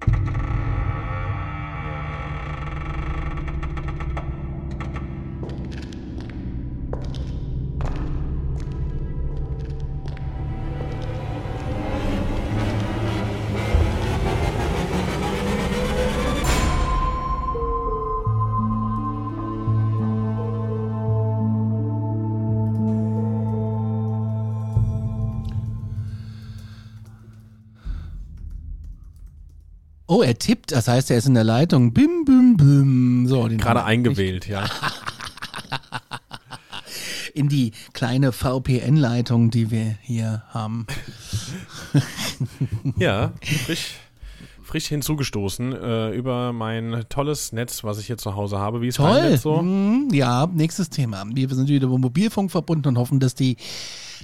Thank you. Oh, er tippt, das heißt, er ist in der Leitung. Bim, bim, bim. So, Gerade eingewählt, ja. In die kleine VPN-Leitung, die wir hier haben. Ja, frisch, frisch hinzugestoßen äh, über mein tolles Netz, was ich hier zu Hause habe. Wie ist Toll. Netz so? Mhm, ja, nächstes Thema. Wir sind wieder über Mobilfunk verbunden und hoffen, dass die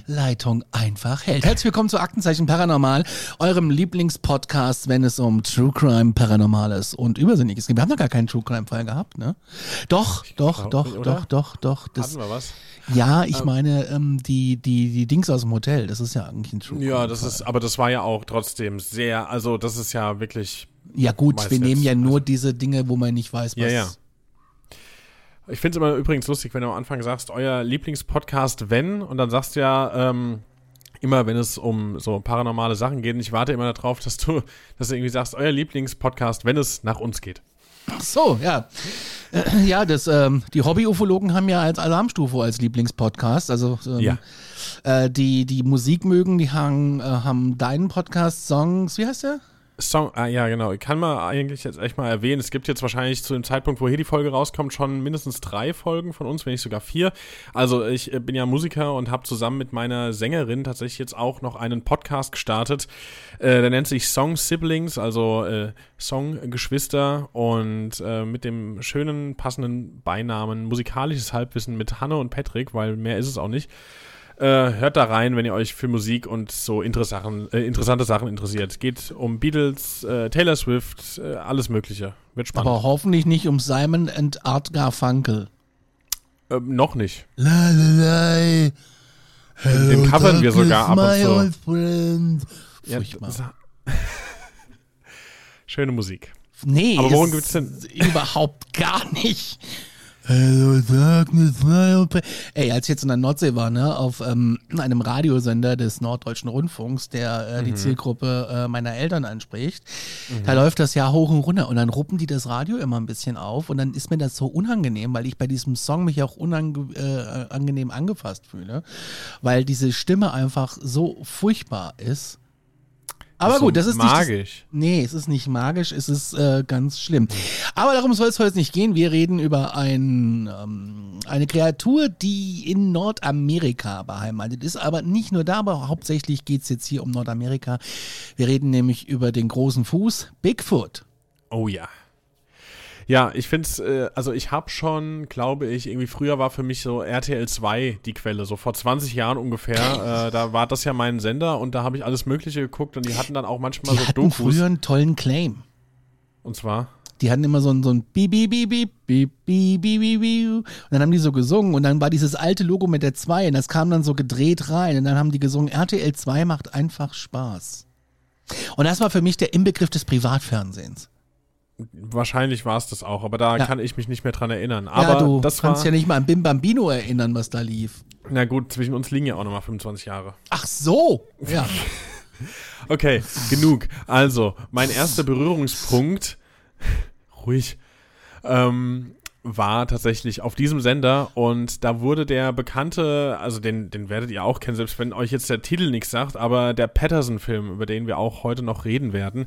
Leitung einfach hält. Herzlich willkommen zu Aktenzeichen Paranormal, eurem Lieblingspodcast, wenn es um True Crime, Paranormales und Übersinnliches geht. Wir haben noch gar keinen True Crime Fall gehabt, ne? Doch, doch, doch, oder? doch, doch, doch. Das, Hatten wir was? ja, ich meine, ähm, die, die, die Dings aus dem Hotel, das ist ja eigentlich ein True Crime. Ja, das ist, aber das war ja auch trotzdem sehr, also das ist ja wirklich. Ja gut, wir nehmen ja nur diese Dinge, wo man nicht weiß, was. Ja, ja. Ich finde es immer übrigens lustig, wenn du am Anfang sagst, euer Lieblingspodcast, wenn, und dann sagst du ja, ähm, immer wenn es um so paranormale Sachen geht, und ich warte immer darauf, dass du, dass du irgendwie sagst, euer Lieblingspodcast, wenn es nach uns geht. Ach so, ja. Äh, Ja, das, ähm, die Hobby-Ufologen haben ja als Alarmstufe als Lieblingspodcast. Also ähm, Ja. äh, die, die Musik mögen, die haben, äh, haben deinen Podcast Songs, wie heißt der? Song, ah ja, genau. Ich kann mal eigentlich jetzt echt mal erwähnen, es gibt jetzt wahrscheinlich zu dem Zeitpunkt, wo hier die Folge rauskommt, schon mindestens drei Folgen von uns, wenn nicht sogar vier. Also ich äh, bin ja Musiker und habe zusammen mit meiner Sängerin tatsächlich jetzt auch noch einen Podcast gestartet. Äh, der nennt sich Song Siblings, also äh, Song Geschwister und äh, mit dem schönen, passenden Beinamen musikalisches Halbwissen mit Hanne und Patrick, weil mehr ist es auch nicht. Äh, hört da rein, wenn ihr euch für Musik und so äh, interessante Sachen interessiert. Geht um Beatles, äh, Taylor Swift, äh, alles Mögliche. Wird spannend. Aber hoffentlich nicht um Simon and Art Garfunkel. ähm, noch nicht. La, la, la. Den, den covern wir sogar ab und old zu. friend. Ja, Schöne Musik. Nee, Aber worum geht's denn? Überhaupt gar nicht. Hello darkness. Ey, als ich jetzt in der Nordsee war, ne, auf ähm, einem Radiosender des Norddeutschen Rundfunks, der äh, die Zielgruppe äh, meiner Eltern anspricht, da läuft das ja hoch und runter und dann ruppen die das Radio immer ein bisschen auf und dann ist mir das so unangenehm, weil ich bei diesem Song mich auch unangenehm äh, angenehm angefasst fühle, weil diese Stimme einfach so furchtbar ist. Aber gut, das ist nicht das, magisch. Nee, es ist nicht magisch, es ist äh, ganz schlimm. Aber darum soll es heute nicht gehen. Wir reden über ein, ähm, eine Kreatur, die in Nordamerika beheimatet ist. Aber nicht nur da, aber hauptsächlich geht es jetzt hier um Nordamerika. Wir reden nämlich über den großen Fuß, Bigfoot. Oh ja. Ja, ich finde es, äh, also ich habe schon, glaube ich, irgendwie früher war für mich so RTL 2 die Quelle, so vor 20 Jahren ungefähr. äh, da war das ja mein Sender und da habe ich alles Mögliche geguckt und die hatten dann auch manchmal Die so hatten Dokus. früher einen tollen Claim. Und zwar, Die hatten immer so ein, so ein Beep, Beep, Beep, Beep, Beep, Beep, Beep, Beep, Beep. Und dann haben die so gesungen und dann war dieses alte Logo mit der 2 und das kam dann so gedreht rein und dann haben die gesungen, RTL 2 macht einfach Spaß. Und das war für mich der Inbegriff des Privatfernsehens. Wahrscheinlich war es das auch, aber da Ja. kann ich mich nicht mehr dran erinnern. Aber ja, du das war, kannst ja nicht mal an Bim Bambino erinnern, was da lief. na gut, zwischen uns liegen ja auch nochmal 25 Jahre. Ach so. Ja. Okay, genug. Also, mein erster Berührungspunkt, ruhig, ähm, war tatsächlich auf diesem Sender und da wurde der bekannte, also den, den werdet ihr auch kennen, selbst wenn euch jetzt der Titel nichts sagt, aber der Patterson-Film, über den wir auch heute noch reden werden,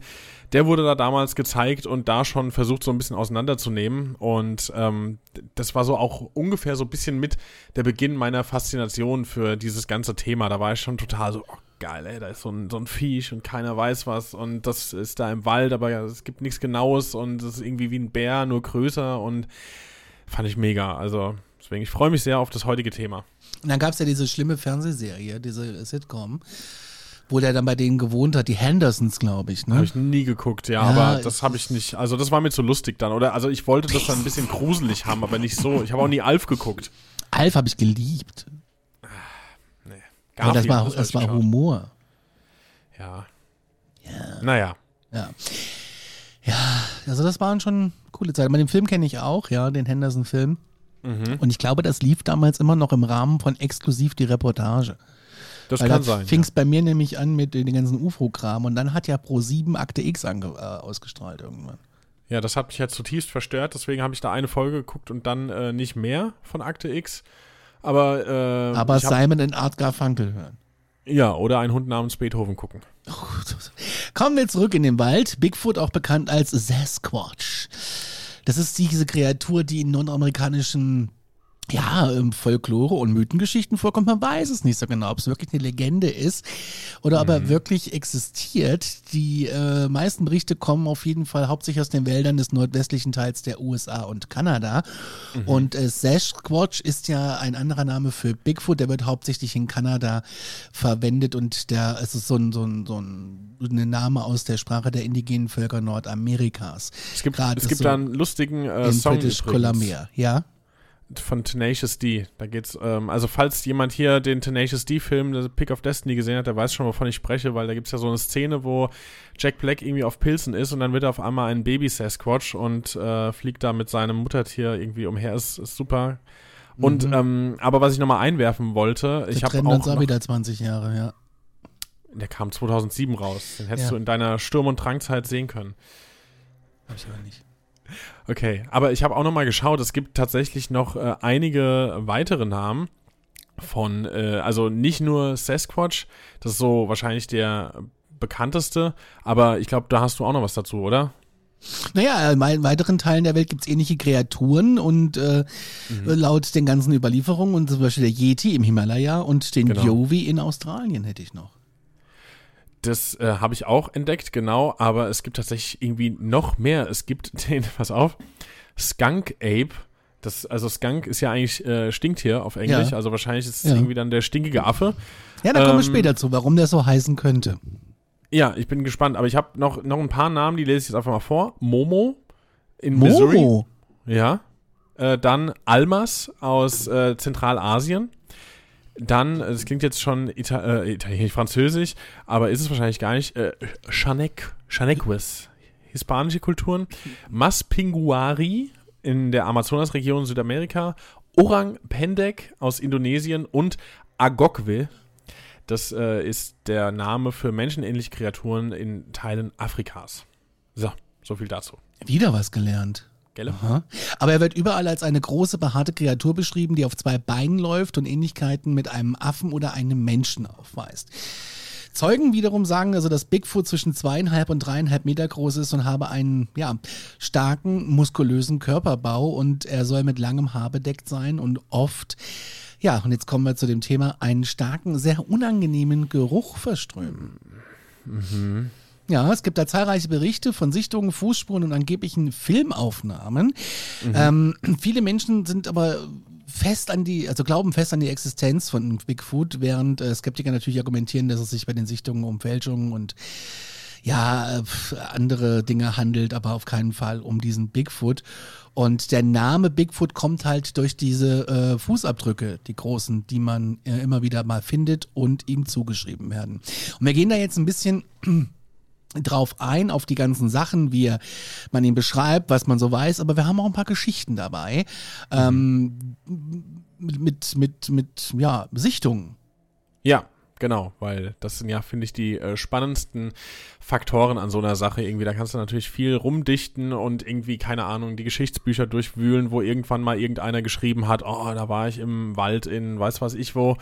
der wurde da damals gezeigt und da schon versucht, so ein bisschen auseinanderzunehmen. Und ähm, das war so auch ungefähr so ein bisschen mit der Beginn meiner Faszination für dieses ganze Thema. Da war ich schon total so, oh geil, ey, da ist so ein, so ein Viech und keiner weiß was und das ist da im Wald, aber es gibt nichts Genaues und es ist irgendwie wie ein Bär, nur größer und fand ich mega. Also deswegen, ich freue mich sehr auf das heutige Thema. Und dann gab es ja diese schlimme Fernsehserie, diese Sitcom, wo der dann bei denen gewohnt hat, die Hendersons, glaube ich. Ne? Habe ich nie geguckt, ja, Ja, aber das habe ich nicht, also das war mir zu lustig dann, oder? Also ich wollte das dann ein bisschen gruselig haben, aber nicht so. Ich habe auch nie Alf geguckt. Alf habe ich geliebt. Nee. Aber das war, das war geschaut. Humor. Ja. Naja. Ja. Ja, also das waren schon coole Zeiten. Aber den Film kenne ich auch, ja, den Henderson-Film. Mhm. Und ich glaube, das lief damals immer noch im Rahmen von exklusiv die Reportage. Das Weil kann sein. fing es bei mir nämlich an mit den ganzen UFO-Kram und dann hat ja Pro7 Akte X äh, ausgestrahlt irgendwann. Ja. ja, das hat mich jetzt zutiefst verstört, deswegen habe ich da eine Folge geguckt und dann äh, nicht mehr von Akte X. Aber, äh, Aber Simon und Art Garfunkel hören. ja, oder ein Hund namens Beethoven gucken. Kommen wir zurück in den Wald. Bigfoot, auch bekannt als Sasquatch. Das ist diese Kreatur, die in nordamerikanischen ja, ähm, Folklore und Mythengeschichten vorkommt. Man weiß es nicht so genau, ob es wirklich eine Legende ist oder ob er wirklich existiert. Die äh, meisten Berichte kommen auf jeden Fall hauptsächlich aus den Wäldern des nordwestlichen Teils der USA und Kanada. Und äh, Sasquatch ist ja ein anderer Name für Bigfoot, der wird hauptsächlich in Kanada verwendet und der es ist so ein, so ein, so ein, ein Name aus der Sprache der indigenen Völker Nordamerikas. Es gibt, Gerade es gibt so da einen lustigen äh, in Song British übrigens Columbia, ja. Von Tenacious D. Da geht's, ähm, also falls jemand hier den Tenacious D-Film, der Pick of Destiny gesehen hat, der weiß schon, wovon ich spreche, weil da gibt's ja so eine Szene, wo Jack Black irgendwie auf Pilzen ist und dann wird er auf einmal ein Baby Sasquatch und äh, fliegt da mit seinem Muttertier irgendwie umher. Ist, ist super. Und ähm, aber was ich nochmal einwerfen wollte, ich Wir habe auch noch, wieder 20 Jahre, ja. der kam 2007 raus. Den hättest Ja. du in deiner Sturm- und Drangzeit sehen können. Hab ich aber nicht. Okay, aber ich habe auch noch mal geschaut, es gibt tatsächlich noch äh, einige weitere Namen von, äh, also nicht nur Sasquatch, das ist so wahrscheinlich der bekannteste, aber ich glaube, da hast du auch noch was dazu, oder? Naja, in wei- weiteren Teilen der Welt gibt es ähnliche Kreaturen und äh, Mhm. laut den ganzen Überlieferungen, und zum Beispiel der Yeti im Himalaya und den Genau. Yowie in Australien hätte ich noch. Das äh, habe ich auch entdeckt, genau, aber es gibt tatsächlich irgendwie noch mehr. Es gibt den, pass auf, Skunk Ape. Das, also Skunk ist ja eigentlich äh, Stinktier auf Englisch, Ja. also wahrscheinlich ist es Ja. irgendwie dann der stinkige Affe. Ja, da kommen wir Ähm, später zu, warum der so heißen könnte. Ja, ich bin gespannt, aber ich habe noch, noch ein paar Namen, die lese ich jetzt einfach mal vor. Momo in Missouri. Momo. Ja. Äh, dann Almas aus äh, Zentralasien. Dann, das klingt jetzt schon Ita äh, italienisch, französisch, aber ist es wahrscheinlich gar nicht. Äh, Chanek, Chanequis, hispanische Kulturen. Maspinguari in der Amazonasregion Südamerika. Orang Pendek aus Indonesien und Agokwe. Das äh, ist der Name für menschenähnliche Kreaturen in Teilen Afrikas. So, so viel dazu. Wieder was gelernt. Gell? Aha. Aber er wird überall als eine große, behaarte Kreatur beschrieben, die auf zwei Beinen läuft und Ähnlichkeiten mit einem Affen oder einem Menschen aufweist. Zeugen wiederum sagen also, dass Bigfoot zwischen zweieinhalb und dreieinhalb Meter groß ist und habe einen ja, starken, muskulösen Körperbau und er soll mit langem Haar bedeckt sein und oft, ja, und jetzt kommen wir zu dem Thema, einen starken, sehr unangenehmen Geruch verströmen. Ja, es gibt da zahlreiche Berichte von Sichtungen, Fußspuren und angeblichen Filmaufnahmen. Ähm, viele Menschen sind aber fest an die, also glauben fest an die Existenz von Bigfoot, während äh, Skeptiker natürlich argumentieren, dass es sich bei den Sichtungen um Fälschungen und ja, äh, andere Dinge handelt, aber auf keinen Fall um diesen Bigfoot. Und der Name Bigfoot kommt halt durch diese äh, Fußabdrücke, die großen, die man äh, immer wieder mal findet und ihm zugeschrieben werden. Und wir gehen da jetzt ein bisschen drauf ein, auf die ganzen Sachen, wie man ihn beschreibt, was man so weiß, aber wir haben auch ein paar Geschichten dabei. Ähm, mit, mit, mit, ja, Sichtungen. Ja, genau, weil das sind ja, finde ich, die äh, spannendsten Faktoren an so einer Sache irgendwie. Da kannst du natürlich viel rumdichten und irgendwie, keine Ahnung, die Geschichtsbücher durchwühlen, wo irgendwann mal irgendeiner geschrieben hat, oh, da war ich im Wald in weiß was ich wo,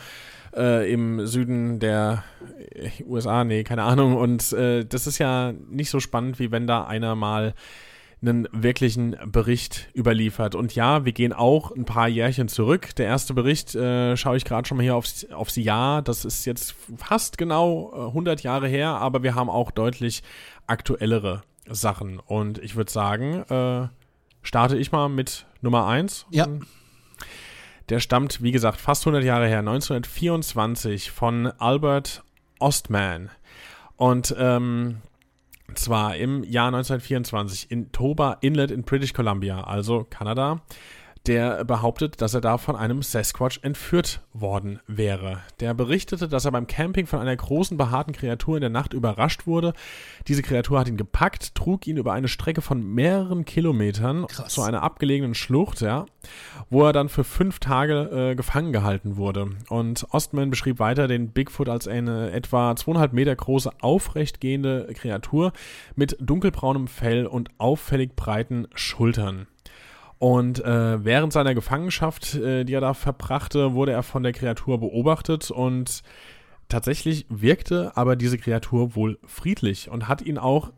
äh, im Süden der äh, USA, nee, keine Ahnung. Und äh, das ist ja nicht so spannend, wie wenn da einer mal einen wirklichen Bericht überliefert. Und ja, wir gehen auch ein paar Jährchen zurück. Der erste Bericht äh, schaue ich gerade schon mal hier aufs, aufs Jahr. Das ist jetzt fast genau äh, 100 Jahre her, aber wir haben auch deutlich aktuellere Sachen. Und ich würde sagen, äh, starte ich mal mit Nummer 1. Ja. Der stammt, wie gesagt, fast 100 Jahre her, 1924 von Albert Ostman. Und ähm, zwar im Jahr 1924 in Toba Inlet in British Columbia, also Kanada, der behauptet, dass er da von einem Sasquatch entführt worden wäre. Der berichtete, dass er beim Camping von einer großen behaarten Kreatur in der Nacht überrascht wurde. Diese Kreatur hat ihn gepackt, trug ihn über eine Strecke von mehreren Kilometern Krass. zu einer abgelegenen Schlucht, ja, wo er dann für fünf Tage äh, gefangen gehalten wurde. Und Ostman beschrieb weiter den Bigfoot als eine etwa zweieinhalb Meter große, aufrechtgehende Kreatur mit dunkelbraunem Fell und auffällig breiten Schultern. Und äh, während seiner Gefangenschaft, äh, die er da verbrachte, wurde er von der Kreatur beobachtet und tatsächlich wirkte aber diese Kreatur wohl friedlich und hat ihn auch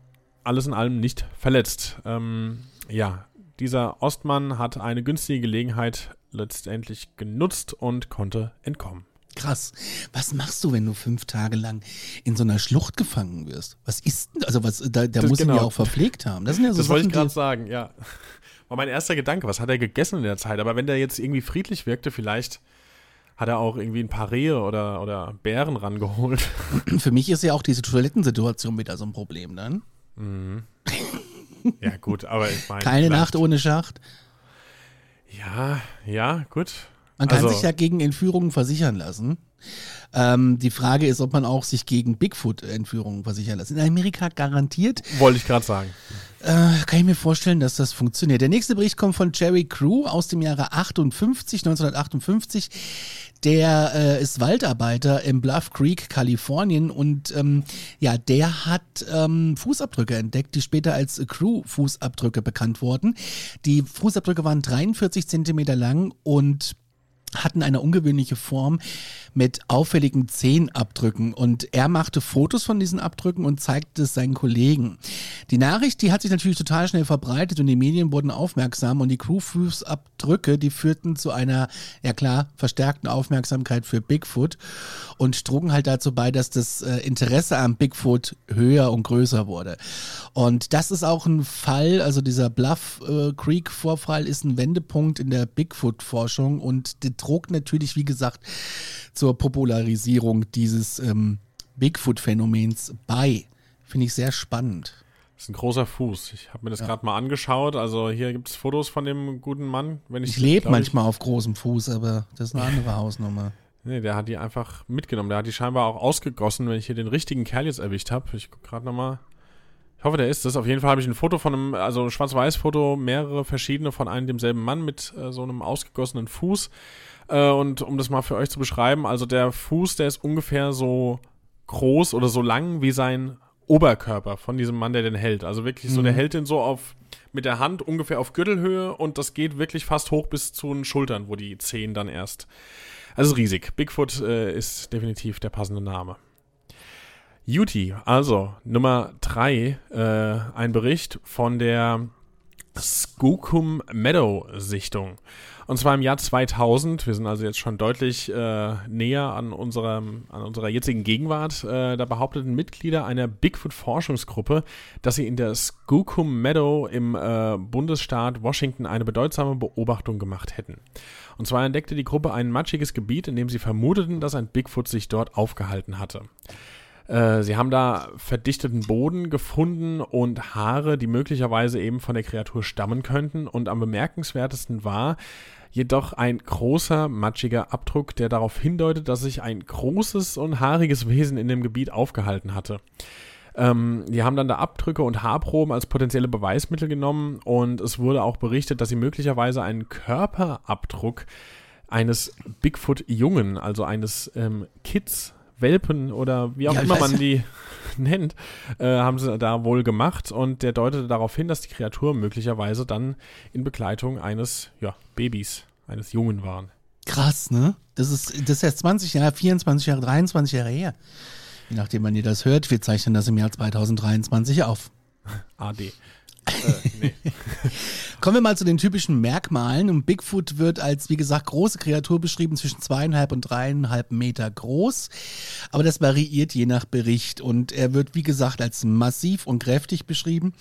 alles in allem nicht verletzt. Ähm, ja, dieser Ostmann hat eine günstige Gelegenheit letztendlich genutzt und konnte entkommen. Krass. Was machst du, wenn du fünf Tage lang in so einer Schlucht gefangen wirst? Was ist denn, also was, da, Das- muss ihn genau. ja auch verpflegt haben. Das sind ja so Das wollte Sachen, ich gerade sagen, ja. War mein erster Gedanke, was hat er gegessen in der Zeit? Aber wenn der jetzt irgendwie friedlich wirkte, vielleicht hat er auch irgendwie ein paar Rehe oder, oder Bären rangeholt. für mich ist ja auch diese Toilettensituation wieder so ein Problem dann. ja, gut, aber ich meine. Keine Nacht ohne Schacht. Ja, ja, gut. Man kann Also- sich ja gegen Entführungen versichern lassen. Ähm, die Frage ist, ob man auch sich gegen Bigfoot-Entführungen versichern lässt. In Amerika garantiert Wollte ich gerade sagen. Äh, kann ich mir vorstellen, dass das funktioniert. Der nächste Bericht kommt von Jerry Crew aus dem Jahre 58, 1958. Der äh, ist Waldarbeiter im Bluff Creek, Kalifornien und ähm, ja, der hat ähm, Fußabdrücke entdeckt, die später als Crew-Fußabdrücke bekannt wurden. Die Fußabdrücke waren 43 Zentimeter lang und hatten eine ungewöhnliche Form mit auffälligen Zehenabdrücken und er machte Fotos von diesen Abdrücken und zeigte es seinen Kollegen. Die Nachricht, die hat sich natürlich total schnell verbreitet und die Medien wurden aufmerksam und die Crewfußabdrücke, die führten zu einer, ja klar, verstärkten Aufmerksamkeit für Bigfoot und trugen halt dazu bei, dass das äh, Interesse am Bigfoot höher und größer wurde. Und das ist auch ein Fall, also dieser Bluff äh, Creek Vorfall ist ein Wendepunkt in der Bigfoot-Forschung und der trug natürlich, wie gesagt, zur Popularisierung dieses ähm, Bigfoot-Phänomens bei. Finde ich sehr spannend. Das ist ein großer Fuß. Ich habe mir das gerade mal angeschaut. Also hier gibt es Fotos von dem guten Mann. Wenn ich, Ich lebe manchmal auf großem Fuß, aber das ist eine andere Hausnummer. Nee, der hat die einfach mitgenommen. Der hat die scheinbar auch ausgegossen, wenn ich hier den richtigen Kerl jetzt erwischt habe. Ich gucke gerade nochmal. Ich hoffe, der ist es. Auf jeden Fall habe ich ein Foto von einem, also ein Schwarz-Weiß-Foto, mehrere verschiedene von einem demselben Mann mit äh, so einem ausgegossenen Fuß. Äh, und um das mal für euch zu beschreiben, also der Fuß, der ist ungefähr so groß oder so lang wie sein Oberkörper von diesem Mann, der den hält. Also wirklich so, der hält den so auf mit der Hand ungefähr auf Gürtelhöhe und das geht wirklich fast hoch bis zu den Schultern, wo die Zehen dann erst. Also riesig. Bigfoot äh, ist definitiv der passende Name. Juti, also Nummer drei, äh, ein Bericht von der Skookum Meadow Sichtung. Und zwar im Jahr 2000. Wir sind also jetzt schon deutlich äh, näher an, unserem, an unserer jetzigen Gegenwart. Äh, da behaupteten Mitglieder einer Bigfoot-Forschungsgruppe, dass sie in der Skookum Meadow im äh, Bundesstaat Washington eine bedeutsame Beobachtung gemacht hätten. Und zwar entdeckte die Gruppe ein matschiges Gebiet, in dem sie vermuteten, dass ein Bigfoot sich dort aufgehalten hatte. Äh, Sie haben da verdichteten Boden gefunden und Haare, die möglicherweise eben von der Kreatur stammen könnten. Und am bemerkenswertesten war jedoch ein großer, matschiger Abdruck, der darauf hindeutet, dass sich ein großes und haariges Wesen in dem Gebiet aufgehalten hatte. Ähm, die haben dann da Abdrücke und Haarproben als potenzielle Beweismittel genommen und es wurde auch berichtet, dass sie möglicherweise einen Körperabdruck eines Bigfoot-Jungen, also eines ähm, Kids, Welpen oder wie auch Ja, immer man die nennt, äh, haben sie da wohl gemacht und der deutete darauf hin, dass die Kreatur möglicherweise dann in Begleitung eines ja, Babys, eines Jungen waren. Krass, ne? Das ist, das ist jetzt 20 Jahre, 24 Jahre, 23 Jahre her. Je nachdem, wann ihr das hört, wir zeichnen das im Jahr 2023 auf. AD. Äh, nee. Kommen wir mal zu den typischen Merkmalen. Und Bigfoot wird als, wie gesagt, große Kreatur beschrieben, zwischen zweieinhalb und dreieinhalb Meter groß. Aber das variiert je nach Bericht. Und er wird, wie gesagt, als massiv und kräftig beschrieben,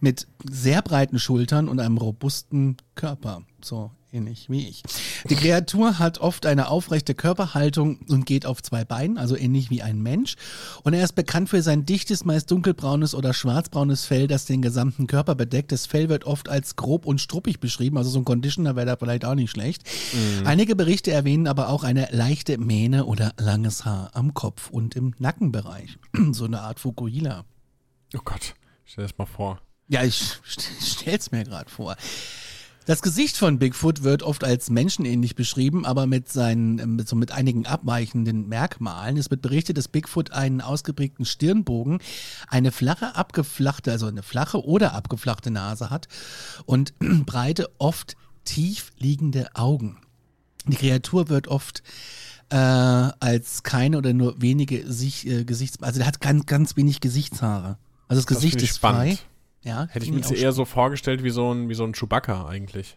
mit sehr breiten Schultern und einem robusten Körper. So ähnlich wie ich. Die Kreatur hat oft eine aufrechte Körperhaltung und geht auf zwei Beinen, also ähnlich wie ein Mensch. Und er ist bekannt für sein dichtes, meist dunkelbraunes oder schwarzbraunes Fell, das den gesamten Körper bedeckt. Das Fell wird oft als grob und struppig beschrieben, also so ein Conditioner wäre da vielleicht auch nicht schlecht. Mhm. Einige Berichte erwähnen aber auch eine leichte Mähne oder langes Haar am Kopf und im Nackenbereich. so eine Art Fukuhila. Oh Gott, stell das mal vor. Ja, ich stell's mir gerade vor. Das Gesicht von Bigfoot wird oft als menschenähnlich beschrieben, aber mit seinen, ähm, mit, so mit einigen abweichenden Merkmalen. Es wird berichtet, dass Bigfoot einen ausgeprägten Stirnbogen, eine flache, abgeflachte, also eine flache oder abgeflachte Nase hat und breite, oft tief liegende Augen. Die Kreatur wird oft äh, als keine oder nur wenige sich, äh, Gesichts, also der hat ganz, ganz wenig Gesichtshaare. Also das, das Gesicht ist spannend. frei. Ja, Hätte ich mir eher so vorgestellt wie so ein, wie so ein Chewbacca eigentlich.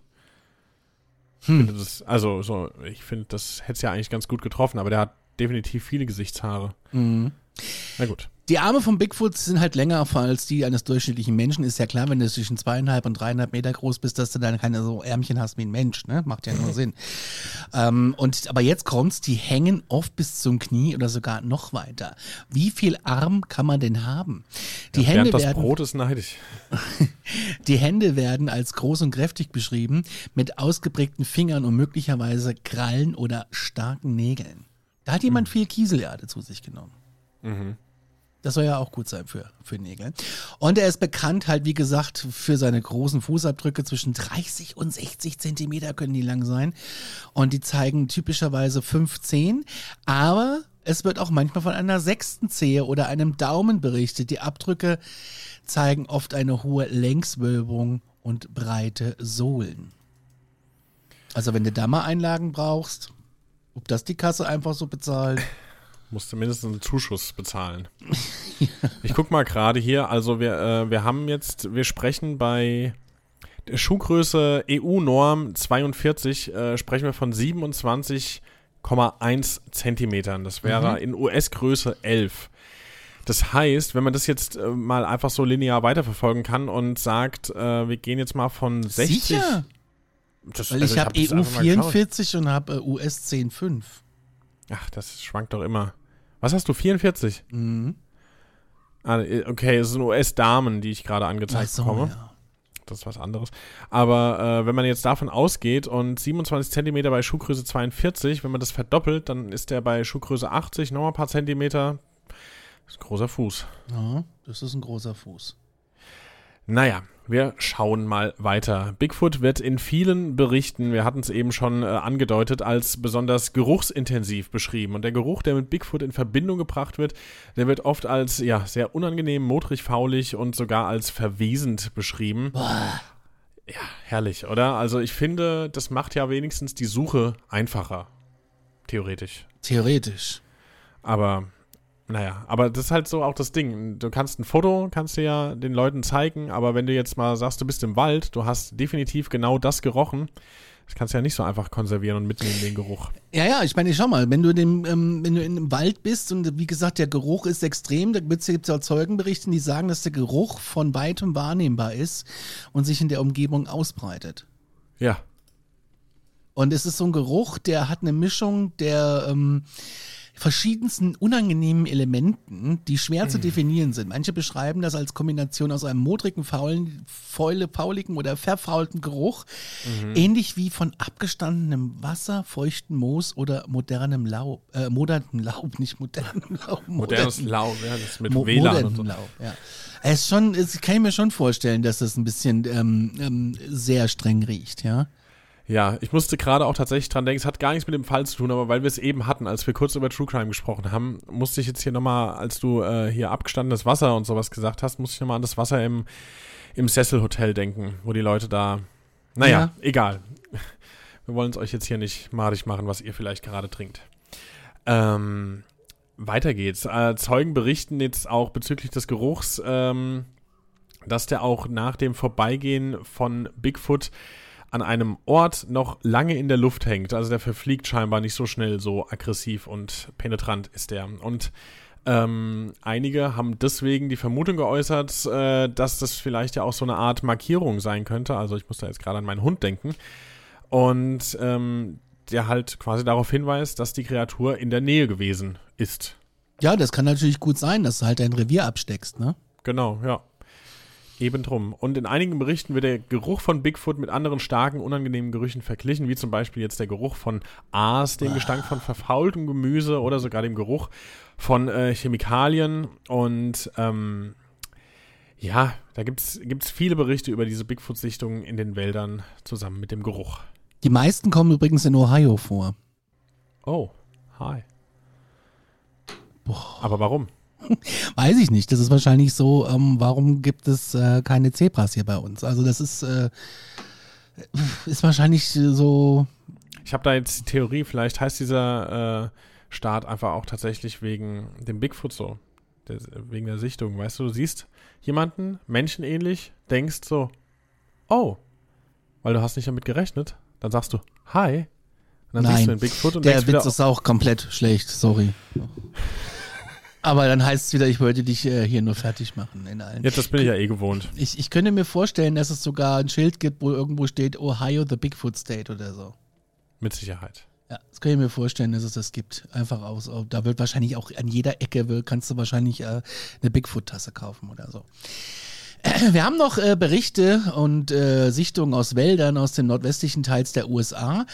Hm. Das, also, so, ich finde, das hätte es ja eigentlich ganz gut getroffen, aber der hat definitiv viele Gesichtshaare. Mhm. Na gut. Die Arme von Bigfoot sind halt länger als die eines durchschnittlichen Menschen. Ist ja klar, wenn du zwischen zweieinhalb und dreieinhalb Meter groß bist, dass du dann keine so Ärmchen hast wie ein Mensch. Ne? Macht ja nur Sinn. Ähm, und, aber jetzt kommt's, die hängen oft bis zum Knie oder sogar noch weiter. Wie viel Arm kann man denn haben? Die ja, Hände das werden, Brot ist neidisch. die Hände werden als groß und kräftig beschrieben, mit ausgeprägten Fingern und möglicherweise Krallen oder starken Nägeln. Da hat jemand hm. viel Kieselerde zu sich genommen. Mhm. Das soll ja auch gut sein für, für Nägel. Und er ist bekannt halt, wie gesagt, für seine großen Fußabdrücke. Zwischen 30 und 60 Zentimeter können die lang sein. Und die zeigen typischerweise 15. Aber es wird auch manchmal von einer sechsten Zehe oder einem Daumen berichtet. Die Abdrücke zeigen oft eine hohe Längswölbung und breite Sohlen. Also wenn du da mal Einlagen brauchst, ob das die Kasse einfach so bezahlt. Musste mindestens einen Zuschuss bezahlen. Ich guck mal gerade hier, also wir, äh, wir haben jetzt, wir sprechen bei der Schuhgröße EU-Norm 42, äh, sprechen wir von 27,1 Zentimetern. Das wäre mhm. in US-Größe 11. Das heißt, wenn man das jetzt äh, mal einfach so linear weiterverfolgen kann und sagt, äh, wir gehen jetzt mal von 60. Sicher? Das, Weil also ich habe hab EU 44 und habe US 10,5. Ach, das schwankt doch immer. Was hast du? 44? Mhm. Ah, okay, es sind US-Damen, die ich gerade angezeigt so, bekomme. Ja. Das ist was anderes. Aber äh, wenn man jetzt davon ausgeht und 27 Zentimeter bei Schuhgröße 42, wenn man das verdoppelt, dann ist der bei Schuhgröße 80 nochmal ein paar Zentimeter. Das ist ein großer Fuß. Ja, das ist ein großer Fuß. Naja, wir schauen mal weiter. Bigfoot wird in vielen Berichten, wir hatten es eben schon äh, angedeutet, als besonders geruchsintensiv beschrieben. Und der Geruch, der mit Bigfoot in Verbindung gebracht wird, der wird oft als ja, sehr unangenehm, modrig, faulig und sogar als verwesend beschrieben. Boah. Ja, herrlich, oder? Also ich finde, das macht ja wenigstens die Suche einfacher. Theoretisch. Theoretisch. Aber naja, aber das ist halt so auch das Ding. Du kannst ein Foto, kannst du ja den Leuten zeigen, aber wenn du jetzt mal sagst, du bist im Wald, du hast definitiv genau das gerochen, das kannst du ja nicht so einfach konservieren und mitnehmen, den Geruch. Ja, ja, ich meine, schau mal, wenn du, dem, ähm, wenn du in einem Wald bist und wie gesagt, der Geruch ist extrem, da gibt es auch Zeugenberichte, die sagen, dass der Geruch von weitem wahrnehmbar ist und sich in der Umgebung ausbreitet. Ja. Und es ist so ein Geruch, der hat eine Mischung der, ähm, verschiedensten unangenehmen Elementen, die schwer mhm. zu definieren sind. Manche beschreiben das als Kombination aus einem modrigen, faulen, fäule, fauligen oder verfaulten Geruch, mhm. ähnlich wie von abgestandenem Wasser, feuchtem Moos oder modernem Laub, äh, modernem Laub, nicht modernem Laub. Modernes Laub, ja, das ist mit Mo WLAN und so. Laub, ja. Es schon, es kann ich mir schon vorstellen, dass das ein bisschen ähm, ähm, sehr streng riecht, ja. Ja, ich musste gerade auch tatsächlich dran denken, es hat gar nichts mit dem Fall zu tun, aber weil wir es eben hatten, als wir kurz über True Crime gesprochen haben, musste ich jetzt hier nochmal, als du äh, hier abgestandenes Wasser und sowas gesagt hast, musste ich nochmal an das Wasser im, im Sesselhotel denken, wo die Leute da, naja, ja. egal. Wir wollen es euch jetzt hier nicht madig machen, was ihr vielleicht gerade trinkt. Ähm, weiter geht's. Äh, Zeugen berichten jetzt auch bezüglich des Geruchs, ähm, dass der auch nach dem Vorbeigehen von Bigfoot an einem Ort noch lange in der Luft hängt. Also der verfliegt scheinbar nicht so schnell, so aggressiv und penetrant ist der. Und ähm, einige haben deswegen die Vermutung geäußert, äh, dass das vielleicht ja auch so eine Art Markierung sein könnte. Also ich muss da jetzt gerade an meinen Hund denken. Und ähm, der halt quasi darauf hinweist, dass die Kreatur in der Nähe gewesen ist. Ja, das kann natürlich gut sein, dass du halt dein Revier absteckst, ne? Genau, ja. Eben drum. Und in einigen Berichten wird der Geruch von Bigfoot mit anderen starken, unangenehmen Gerüchen verglichen, wie zum Beispiel jetzt der Geruch von Aas, dem Gestank von verfaultem Gemüse oder sogar dem Geruch von äh, Chemikalien. Und ähm, ja, da gibt es viele Berichte über diese Bigfoot-Sichtungen in den Wäldern zusammen mit dem Geruch. Die meisten kommen übrigens in Ohio vor. Oh, hi. Boah. Aber warum? Weiß ich nicht. Das ist wahrscheinlich so, ähm, warum gibt es äh, keine Zebras hier bei uns? Also das ist, äh, ist wahrscheinlich so. Ich habe da jetzt die Theorie, vielleicht heißt dieser äh, Staat einfach auch tatsächlich wegen dem Bigfoot so. Der, wegen der Sichtung. Weißt du, du siehst jemanden, menschenähnlich, denkst so, oh, weil du hast nicht damit gerechnet. Dann sagst du, hi. Und dann Nein, siehst du den Bigfoot und der Witz ist auch komplett schlecht, sorry. Aber dann heißt es wieder, ich wollte dich äh, hier nur fertig machen in allen. Jetzt, das bin ich ja eh gewohnt. Ich, ich könnte mir vorstellen, dass es sogar ein Schild gibt, wo irgendwo steht Ohio the Bigfoot State oder so. Mit Sicherheit. Ja, das kann ich mir vorstellen, dass es das gibt. Einfach aus. Da wird wahrscheinlich auch an jeder Ecke, kannst du wahrscheinlich äh, eine Bigfoot-Tasse kaufen oder so. Wir haben noch äh, Berichte und äh, Sichtungen aus Wäldern aus den nordwestlichen Teils der USA.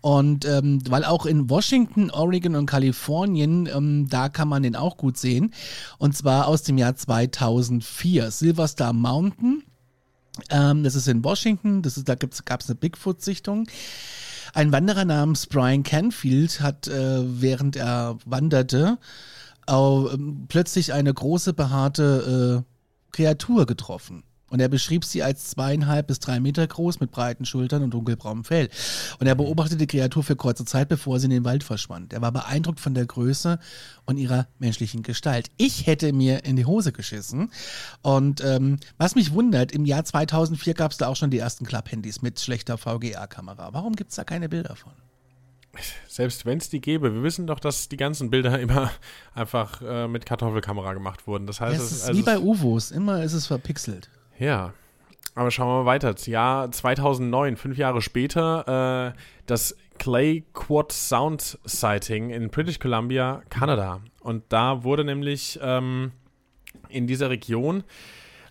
Und ähm, weil auch in Washington, Oregon und Kalifornien, ähm, da kann man den auch gut sehen. Und zwar aus dem Jahr 2004. Silver Mountain. Ähm, das ist in Washington. Das ist, da gab es eine Bigfoot-Sichtung. Ein Wanderer namens Brian Canfield hat, äh, während er wanderte, äh, plötzlich eine große behaarte äh, Kreatur getroffen. Und er beschrieb sie als zweieinhalb bis drei Meter groß mit breiten Schultern und dunkelbraunem Fell. Und er beobachtete die Kreatur für kurze Zeit, bevor sie in den Wald verschwand. Er war beeindruckt von der Größe und ihrer menschlichen Gestalt. Ich hätte mir in die Hose geschissen. Und ähm, was mich wundert, im Jahr 2004 gab es da auch schon die ersten Club-Handys mit schlechter VGA-Kamera. Warum gibt es da keine Bilder von? Selbst wenn es die gäbe, wir wissen doch, dass die ganzen Bilder immer einfach äh, mit Kartoffelkamera gemacht wurden. Das heißt, ja, es ist also wie bei UVOs, immer ist es verpixelt. Ja, aber schauen wir mal weiter. Das Jahr 2009, fünf Jahre später, äh, das Clay Quad Sound Sighting in British Columbia, Kanada. Und da wurde nämlich ähm, in dieser Region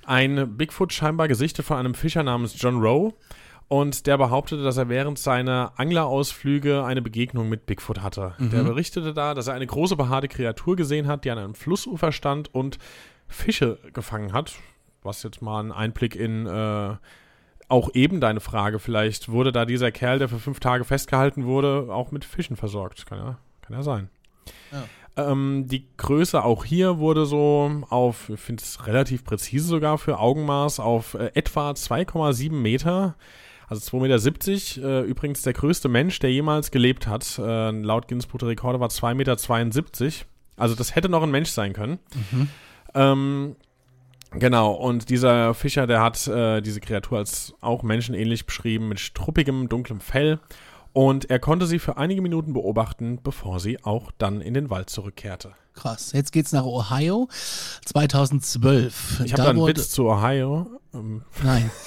ein Bigfoot scheinbar gesichtet von einem Fischer namens John Rowe und der behauptete, dass er während seiner Anglerausflüge eine Begegnung mit Bigfoot hatte. Mhm. Der berichtete da, dass er eine große behaarte Kreatur gesehen hat, die an einem Flussufer stand und Fische gefangen hat. Was jetzt mal ein Einblick in äh, auch eben deine Frage. Vielleicht wurde da dieser Kerl, der für fünf Tage festgehalten wurde, auch mit Fischen versorgt. Kann ja, kann ja sein. Ja. Ähm, die Größe auch hier wurde so auf, ich finde es relativ präzise sogar für Augenmaß, auf äh, etwa 2,7 Meter also 2,70 Meter. Äh, übrigens der größte Mensch, der jemals gelebt hat. Äh, laut Guinness Buch der Rekorde war 2,72 Meter. Also das hätte noch ein Mensch sein können. Mhm. Ähm, genau, und dieser Fischer, der hat äh, diese Kreatur als auch menschenähnlich beschrieben, mit struppigem, dunklem Fell. Und er konnte sie für einige Minuten beobachten, bevor sie auch dann in den Wald zurückkehrte. Krass. Jetzt geht's nach Ohio. 2012. Ich habe da einen Witz zu Ohio. Ähm. Nein.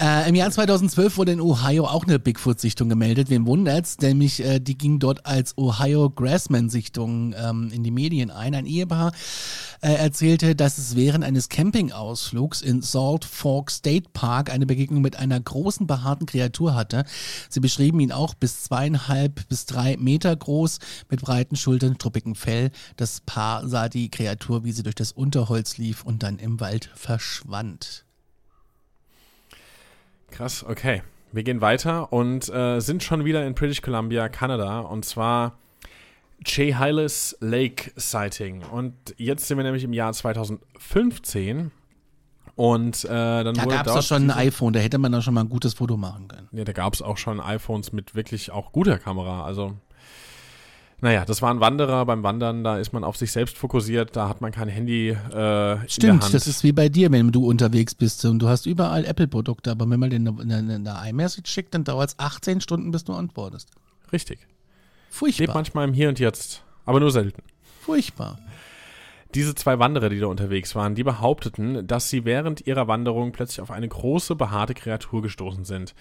Äh, Im Jahr 2012 wurde in Ohio auch eine Bigfoot-Sichtung gemeldet. Wem wundert's? Nämlich, äh, die ging dort als Ohio Grassman-Sichtung ähm, in die Medien ein. Ein Ehepaar äh, erzählte, dass es während eines Campingausflugs in Salt Fork State Park eine Begegnung mit einer großen behaarten Kreatur hatte. Sie beschrieben ihn auch bis zweieinhalb bis drei Meter groß, mit breiten Schultern, truppigem Fell. Das Paar sah die Kreatur, wie sie durch das Unterholz lief und dann im Wald verschwand. Krass, okay. Wir gehen weiter und äh, sind schon wieder in British Columbia, Kanada. Und zwar Chehalis Lake Sighting. Und jetzt sind wir nämlich im Jahr 2015. Und äh, dann da gab es doch schon ein iPhone, da hätte man doch schon mal ein gutes Foto machen können. Ja, da gab es auch schon iPhones mit wirklich auch guter Kamera. Also Naja, das waren Wanderer. Beim Wandern, da ist man auf sich selbst fokussiert, da hat man kein Handy äh, in Stimmt, der Hand. das ist wie bei dir, wenn du unterwegs bist und du hast überall Apple-Produkte, aber wenn man dir eine, eine, eine iMessage schickt, dann dauert es 18 Stunden, bis du antwortest. Richtig. Furchtbar. Lebt manchmal im Hier und Jetzt, aber nur selten. Furchtbar. Diese zwei Wanderer, die da unterwegs waren, die behaupteten, dass sie während ihrer Wanderung plötzlich auf eine große, behaarte Kreatur gestoßen sind.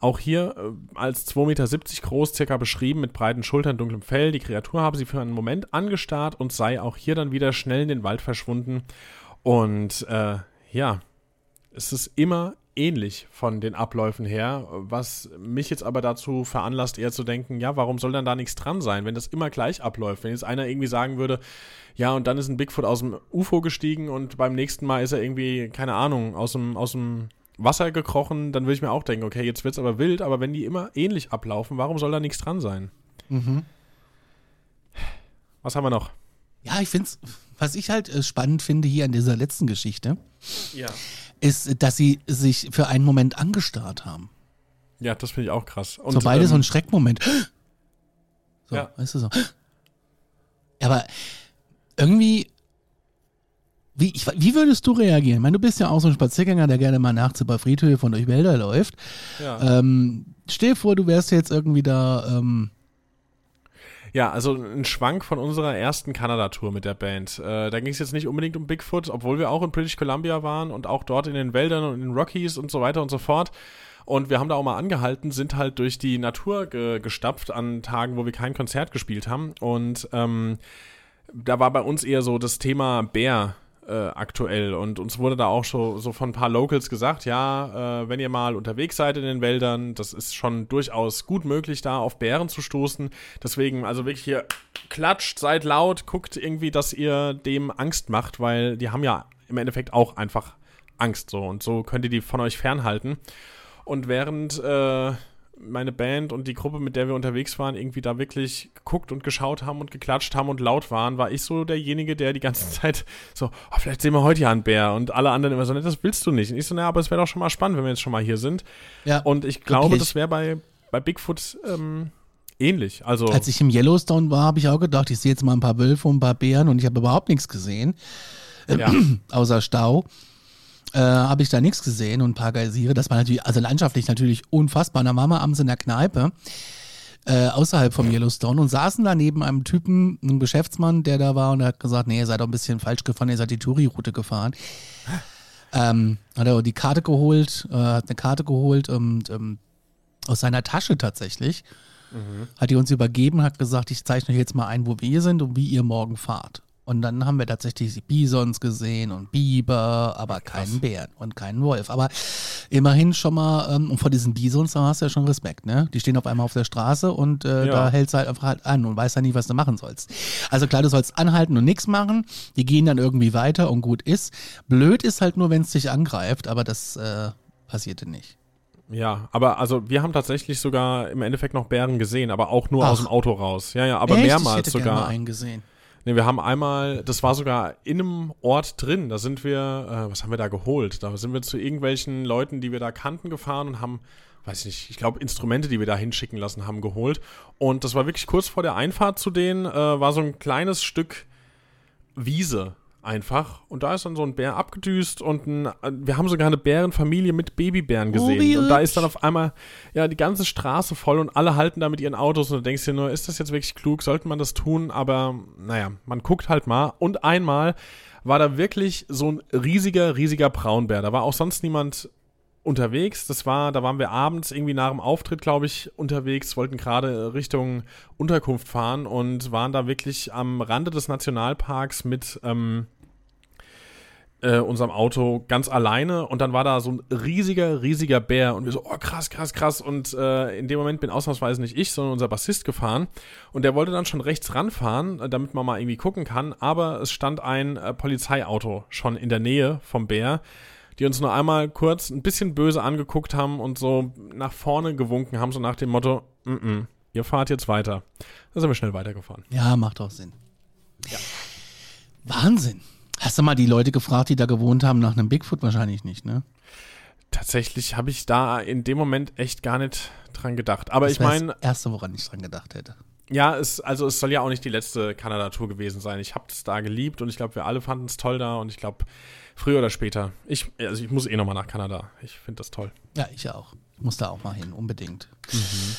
Auch hier äh, als 2,70 Meter groß, circa beschrieben, mit breiten Schultern, dunklem Fell. Die Kreatur habe sie für einen Moment angestarrt und sei auch hier dann wieder schnell in den Wald verschwunden. Und äh, ja, es ist immer ähnlich von den Abläufen her, was mich jetzt aber dazu veranlasst, eher zu denken, ja, warum soll dann da nichts dran sein, wenn das immer gleich abläuft? Wenn jetzt einer irgendwie sagen würde, ja, und dann ist ein Bigfoot aus dem UFO gestiegen und beim nächsten Mal ist er irgendwie, keine Ahnung, aus dem, aus dem Wasser gekrochen, dann würde ich mir auch denken, okay, jetzt wird es aber wild, aber wenn die immer ähnlich ablaufen, warum soll da nichts dran sein? Mhm. Was haben wir noch? Ja, ich finde es, was ich halt äh, spannend finde hier an dieser letzten Geschichte, Ja. Ist, dass sie sich für einen Moment angestarrt haben. Ja, das finde ich auch krass. Und, so beide ähm, so ein Schreckmoment. So, Ja. weißt du so. Aber irgendwie, wie, ich, wie würdest du reagieren? Ich meine, du bist ja auch so ein Spaziergänger, der gerne mal nachts über Friedhöfe und durch Wälder läuft. ja. Ähm, stell dir vor, du wärst jetzt irgendwie da, ähm, Ja, also ein Schwank von unserer ersten Kanada-Tour mit der Band. Äh, da ging es jetzt nicht unbedingt um Bigfoot, obwohl wir auch in British Columbia waren und auch dort in den Wäldern und in den Rockies und so weiter und so fort. Und wir haben da auch mal angehalten, sind halt durch die Natur ge gestapft an Tagen, wo wir kein Konzert gespielt haben. Und ähm, da war bei uns eher so das Thema Bär äh, aktuell und uns wurde da auch so, so von ein paar Locals gesagt, ja, äh, wenn ihr mal unterwegs seid in den Wäldern, das ist schon durchaus gut möglich, da auf Bären zu stoßen. Deswegen, also wirklich hier klatscht, seid laut, guckt irgendwie, dass ihr dem Angst macht, weil die haben ja im Endeffekt auch einfach Angst so und so könnt ihr die von euch fernhalten. Und während äh, meine Band und die Gruppe, mit der wir unterwegs waren, irgendwie da wirklich geguckt und geschaut haben und geklatscht haben und laut waren, war ich so derjenige, der die ganze Zeit so, oh, vielleicht sehen wir heute ja einen Bär. Und alle anderen immer so, ne, das willst du nicht. Und ich so, naja, aber es wäre doch schon mal spannend, wenn wir jetzt schon mal hier sind. ja. Und ich glaube, Wirklich. das wäre bei, bei Bigfoot ähm, ähnlich. Also, Als ich im Yellowstone war, habe ich auch gedacht, ich sehe jetzt mal ein paar Wölfe und ein paar Bären und ich habe überhaupt nichts gesehen, ja, außer Stau. Äh, habe ich da nichts gesehen und ein paar Geysire. Das war natürlich, also landschaftlich natürlich unfassbar. Und dann waren wir abends in der Kneipe äh, außerhalb vom Yellowstone und saßen da neben einem Typen, einem Geschäftsmann, der da war und hat gesagt, nee, ihr seid doch ein bisschen falsch gefahren, ihr seid die Touri-Route gefahren. Ähm, hat er die Karte geholt, äh, hat eine Karte geholt und ähm, aus seiner Tasche tatsächlich hat die uns übergeben, hat gesagt, ich zeichne euch jetzt mal ein, wo wir sind und wie ihr morgen fahrt. Und dann haben wir tatsächlich die Bisons gesehen und Biber, aber keinen Bären und keinen Wolf. Aber immerhin schon mal, ähm, und vor diesen Bisons, da hast du ja schon Respekt, ne? Die stehen auf einmal auf der Straße und äh, Ja. da hältst du halt einfach halt an und weißt ja nicht, was du machen sollst. Also klar, du sollst anhalten und nichts machen. Die gehen dann irgendwie weiter und gut ist. Blöd ist halt nur, wenn es dich angreift, aber das äh, passierte nicht. ja, aber also wir haben tatsächlich sogar im Endeffekt noch Bären gesehen, aber auch nur Ach. aus dem Auto raus. Ja, ja, aber Echt? ich mehrmals hätte gerne sogar. mal einen gesehen. Ne, wir haben einmal, das war sogar in einem Ort drin, da sind wir, äh, was haben wir da geholt? Da sind wir zu irgendwelchen Leuten, die wir da kannten, gefahren und haben, weiß ich nicht, ich glaube Instrumente, die wir da hinschicken lassen haben, geholt. Und das war wirklich kurz vor der Einfahrt zu denen, äh, war so ein kleines Stück Wiese einfach. Und da ist dann so ein Bär abgedüst und ein, wir haben sogar eine Bärenfamilie mit Babybären gesehen. wie und da ist dann auf einmal ja die ganze Straße voll und alle halten da mit ihren Autos und du denkst dir nur, ist das jetzt wirklich klug? Sollte man das tun? Aber naja, man guckt halt mal. Und einmal war da wirklich so ein riesiger, riesiger Braunbär. Da war auch sonst niemand unterwegs. Das war, da waren wir abends irgendwie nach dem Auftritt, glaube ich, unterwegs, wollten gerade Richtung Unterkunft fahren und waren da wirklich am Rande des Nationalparks mit ähm, äh, unserem Auto ganz alleine. Und dann war da so ein riesiger, riesiger Bär und wir so, oh krass, krass, krass. Und äh, in dem Moment bin ausnahmsweise nicht ich, sondern unser Bassist gefahren. Und der wollte dann schon rechts ranfahren, äh, damit man mal irgendwie gucken kann, aber es stand ein äh, Polizeiauto schon in der Nähe vom Bär, die uns nur einmal kurz ein bisschen böse angeguckt haben und so nach vorne gewunken haben, so nach dem Motto, mm -mm, ihr fahrt jetzt weiter. Da sind wir schnell weitergefahren. Ja, macht auch Sinn. Wahnsinn. Hast du mal die Leute gefragt, die da gewohnt haben, nach einem Bigfoot? Wahrscheinlich nicht, ne? Tatsächlich habe ich da in dem Moment echt gar nicht dran gedacht. Aber Das ich meine, Erste, woran ich dran gedacht hätte. ja, es, also es soll ja auch nicht die letzte Kanada-Tour gewesen sein. Ich habe es da geliebt und ich glaube, wir alle fanden es toll da und ich glaube, früher oder später. Ich, also ich muss eh nochmal nach Kanada. Ich finde das toll. Ja, ich auch. Ich muss da auch mal hin, unbedingt. Mhm.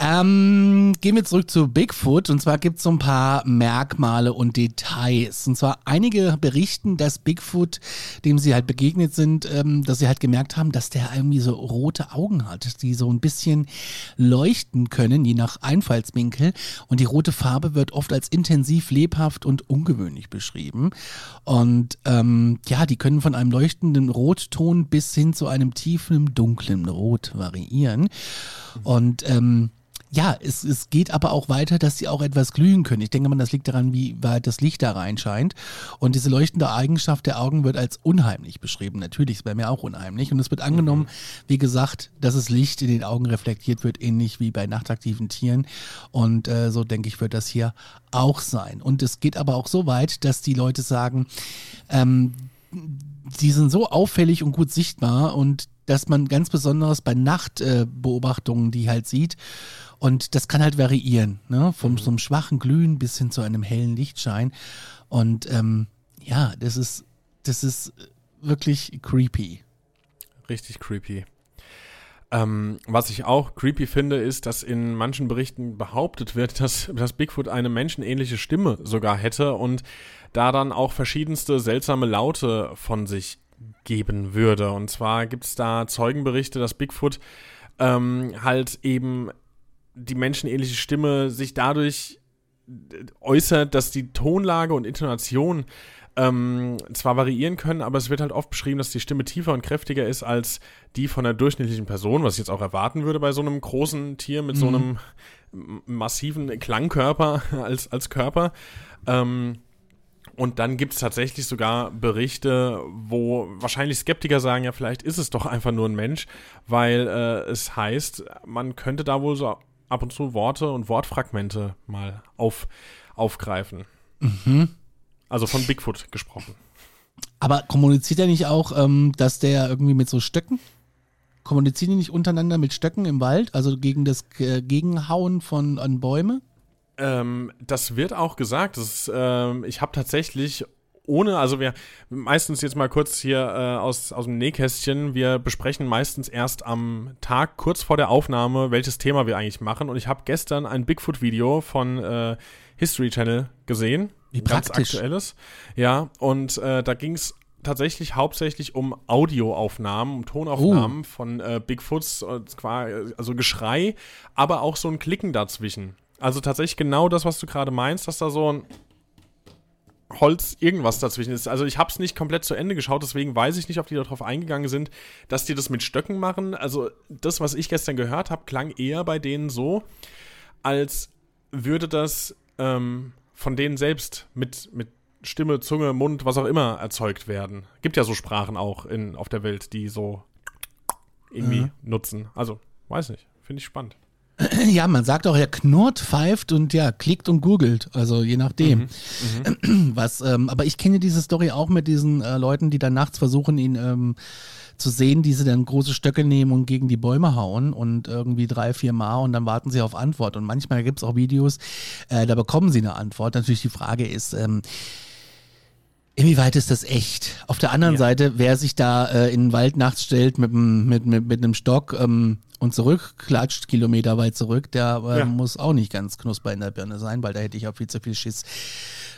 Ähm, gehen wir zurück zu Bigfoot und zwar gibt es so ein paar Merkmale und Details. Und zwar einige berichten, dass Bigfoot, dem sie halt begegnet sind, ähm, dass sie halt gemerkt haben, dass der irgendwie so rote Augen hat, die so ein bisschen leuchten können, je nach Einfallswinkel. Und die rote Farbe wird oft als intensiv, lebhaft und ungewöhnlich beschrieben. Und ähm, ja, die können von einem leuchtenden Rotton bis hin zu einem tiefen, dunklen Rot variieren. Und ähm, ja, es, es geht aber auch weiter, dass sie auch etwas glühen können. Ich denke mal, das liegt daran, wie weit das Licht da reinscheint. Und diese leuchtende Eigenschaft der Augen wird als unheimlich beschrieben. Natürlich, es wäre mir auch unheimlich. Und es wird angenommen, mhm. wie gesagt, dass das Licht in den Augen reflektiert wird, ähnlich wie bei nachtaktiven Tieren. Und äh, so denke ich, wird das hier auch sein. Und es geht aber auch so weit, dass die Leute sagen, ähm, die sind so auffällig und gut sichtbar und dass man ganz besonders bei Nachtbeobachtungen äh, die halt sieht und das kann halt variieren, ne? Vom mhm. so einem schwachen Glühen bis hin zu einem hellen Lichtschein. Und ähm, ja, das ist, das ist wirklich creepy. Richtig creepy. Ähm, was ich auch creepy finde, ist, dass in manchen Berichten behauptet wird, dass, dass Bigfoot eine menschenähnliche Stimme sogar hätte und da dann auch verschiedenste seltsame Laute von sich geben würde. Und zwar gibt es da Zeugenberichte, dass Bigfoot ähm, halt eben die menschenähnliche Stimme sich dadurch äh, äußert, dass die Tonlage und Intonation ähm, zwar variieren können, aber es wird halt oft beschrieben, dass die Stimme tiefer und kräftiger ist als die von einer durchschnittlichen Person, was ich jetzt auch erwarten würde bei so einem großen Tier mit mhm. so einem massiven Klangkörper als, als Körper. Ähm, und dann gibt es tatsächlich sogar Berichte, wo wahrscheinlich Skeptiker sagen, ja, vielleicht ist es doch einfach nur ein Mensch, weil äh, es heißt, man könnte da wohl so ab und zu Worte und Wortfragmente mal auf, aufgreifen. Mhm. Also von Bigfoot gesprochen. Aber kommuniziert er nicht auch, ähm, dass der irgendwie mit so Stöcken? Kommunizieren die nicht untereinander mit Stöcken im Wald? Also gegen das äh, Gegenhauen von an Bäume? Ähm, das wird auch gesagt. Das, ähm, ich habe tatsächlich ohne, also wir meistens jetzt mal kurz hier äh, aus, aus dem Nähkästchen, wir besprechen meistens erst am Tag kurz vor der Aufnahme, welches Thema wir eigentlich machen. Und ich habe gestern ein Bigfoot-Video von äh, History Channel gesehen. Wie ganz praktisch. aktuelles. Ja, und äh, da ging es tatsächlich hauptsächlich um Audioaufnahmen, um Tonaufnahmen uh. von äh, Bigfoots, äh, also Geschrei, aber auch so ein Klicken dazwischen. Also tatsächlich genau das, was du gerade meinst, dass da so ein Holz irgendwas dazwischen ist. Also ich habe es nicht komplett zu Ende geschaut, deswegen weiß ich nicht, ob die darauf eingegangen sind, dass die das mit Stöcken machen. Also das, was ich gestern gehört habe, klang eher bei denen so, als würde das ähm, von denen selbst mit, mit Stimme, Zunge, Mund, was auch immer erzeugt werden. Gibt ja so Sprachen auch in, auf der Welt, die so irgendwie mhm. nutzen. Also, weiß nicht. Finde ich spannend. Ja, man sagt auch, er knurrt, pfeift und ja, klickt und googelt. Also je nachdem. Mhm, mhm. Was, ähm, aber ich kenne diese Story auch mit diesen äh, Leuten, die dann nachts versuchen, ihn ähm, zu sehen, die sie dann große Stöcke nehmen und gegen die Bäume hauen und irgendwie drei, vier Mal und dann warten sie auf Antwort. Und manchmal gibt es auch Videos, äh, da bekommen sie eine Antwort. Natürlich die Frage ist, ähm, Inwieweit ist das echt? Auf der anderen ja. Seite, wer sich da äh, in den Wald nachts stellt mit, mit, mit, mit einem Stock ähm, und zurückklatscht, Kilometer weit zurück, der äh, ja. muss auch nicht ganz knusper in der Birne sein, weil da hätte ich auch viel zu viel Schiss.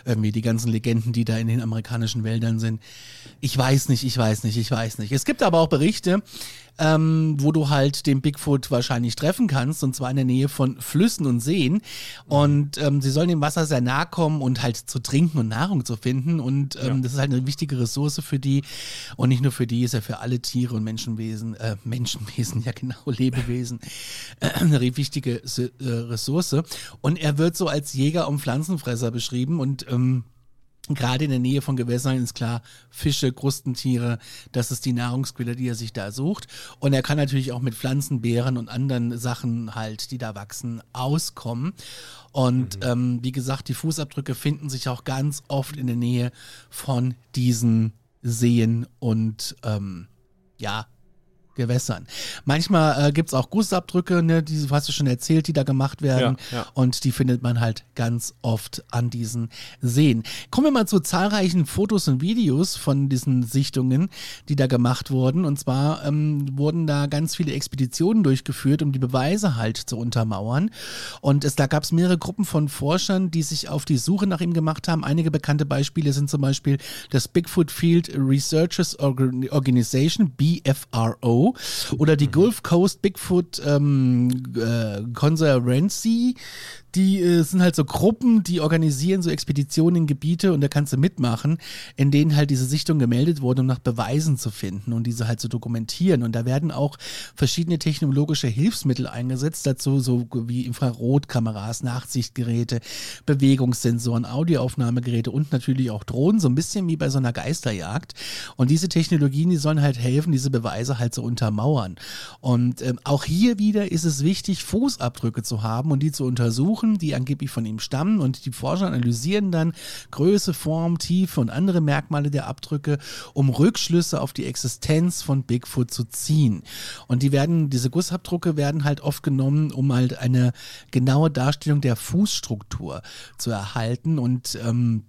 Irgendwie die ganzen Legenden, die da in den amerikanischen Wäldern sind. Ich weiß nicht, ich weiß nicht, ich weiß nicht. Es gibt aber auch Berichte, ähm, wo du halt den Bigfoot wahrscheinlich treffen kannst, und zwar in der Nähe von Flüssen und Seen. Und ähm, sie sollen dem Wasser sehr nahe kommen und halt zu trinken und Nahrung zu finden. Und ähm, ja. das ist halt eine wichtige Ressource für die. Und nicht nur für die, ist ja für alle Tiere und Menschenwesen, äh, Menschenwesen, ja genau, Lebewesen, äh, eine wichtige äh, Ressource. Und er wird so als Jäger und Pflanzenfresser beschrieben und ähm, Gerade in der Nähe von Gewässern ist klar, Fische, Krustentiere, das ist die Nahrungsquelle, die er sich da sucht. Und er kann natürlich auch mit Pflanzen, Beeren und anderen Sachen halt, die da wachsen, auskommen. Und mhm. ähm, wie gesagt, die Fußabdrücke finden sich auch ganz oft in der Nähe von diesen Seen und ähm, ja, Gewässern. Manchmal äh, gibt es auch Gussabdrücke, ne, die hast du schon erzählt, die da gemacht werden. Ja, ja. Und die findet man halt ganz oft an diesen Seen. Kommen wir mal zu zahlreichen Fotos und Videos von diesen Sichtungen, die da gemacht wurden. Und zwar ähm, wurden da ganz viele Expeditionen durchgeführt, um die Beweise halt zu untermauern. Und es, da gab es mehrere Gruppen von Forschern, die sich auf die Suche nach ihm gemacht haben. Einige bekannte Beispiele sind zum Beispiel das Bigfoot Field Researchers Organ Organization, BFRO, oder die Gulf Coast Bigfoot ähm, äh, Conservancy, die äh, sind halt so Gruppen, die organisieren so Expeditionen in Gebiete und da kannst du mitmachen, in denen halt diese Sichtung gemeldet wurde, um nach Beweisen zu finden und diese halt zu dokumentieren. Und da werden auch verschiedene technologische Hilfsmittel eingesetzt, dazu so wie Infrarotkameras, Nachtsichtgeräte, Bewegungssensoren, Audioaufnahmegeräte und natürlich auch Drohnen, so ein bisschen wie bei so einer Geisterjagd. Und diese Technologien, die sollen halt helfen, diese Beweise halt zu untermauern. Und ähm, auch hier wieder ist es wichtig, Fußabdrücke zu haben und die zu untersuchen, die angeblich von ihm stammen. Und die Forscher analysieren dann Größe, Form, Tiefe und andere Merkmale der Abdrücke, um Rückschlüsse auf die Existenz von Bigfoot zu ziehen. Und die werden, diese Gussabdrücke werden halt oft genommen, um halt eine genaue Darstellung der Fußstruktur zu erhalten und ähm,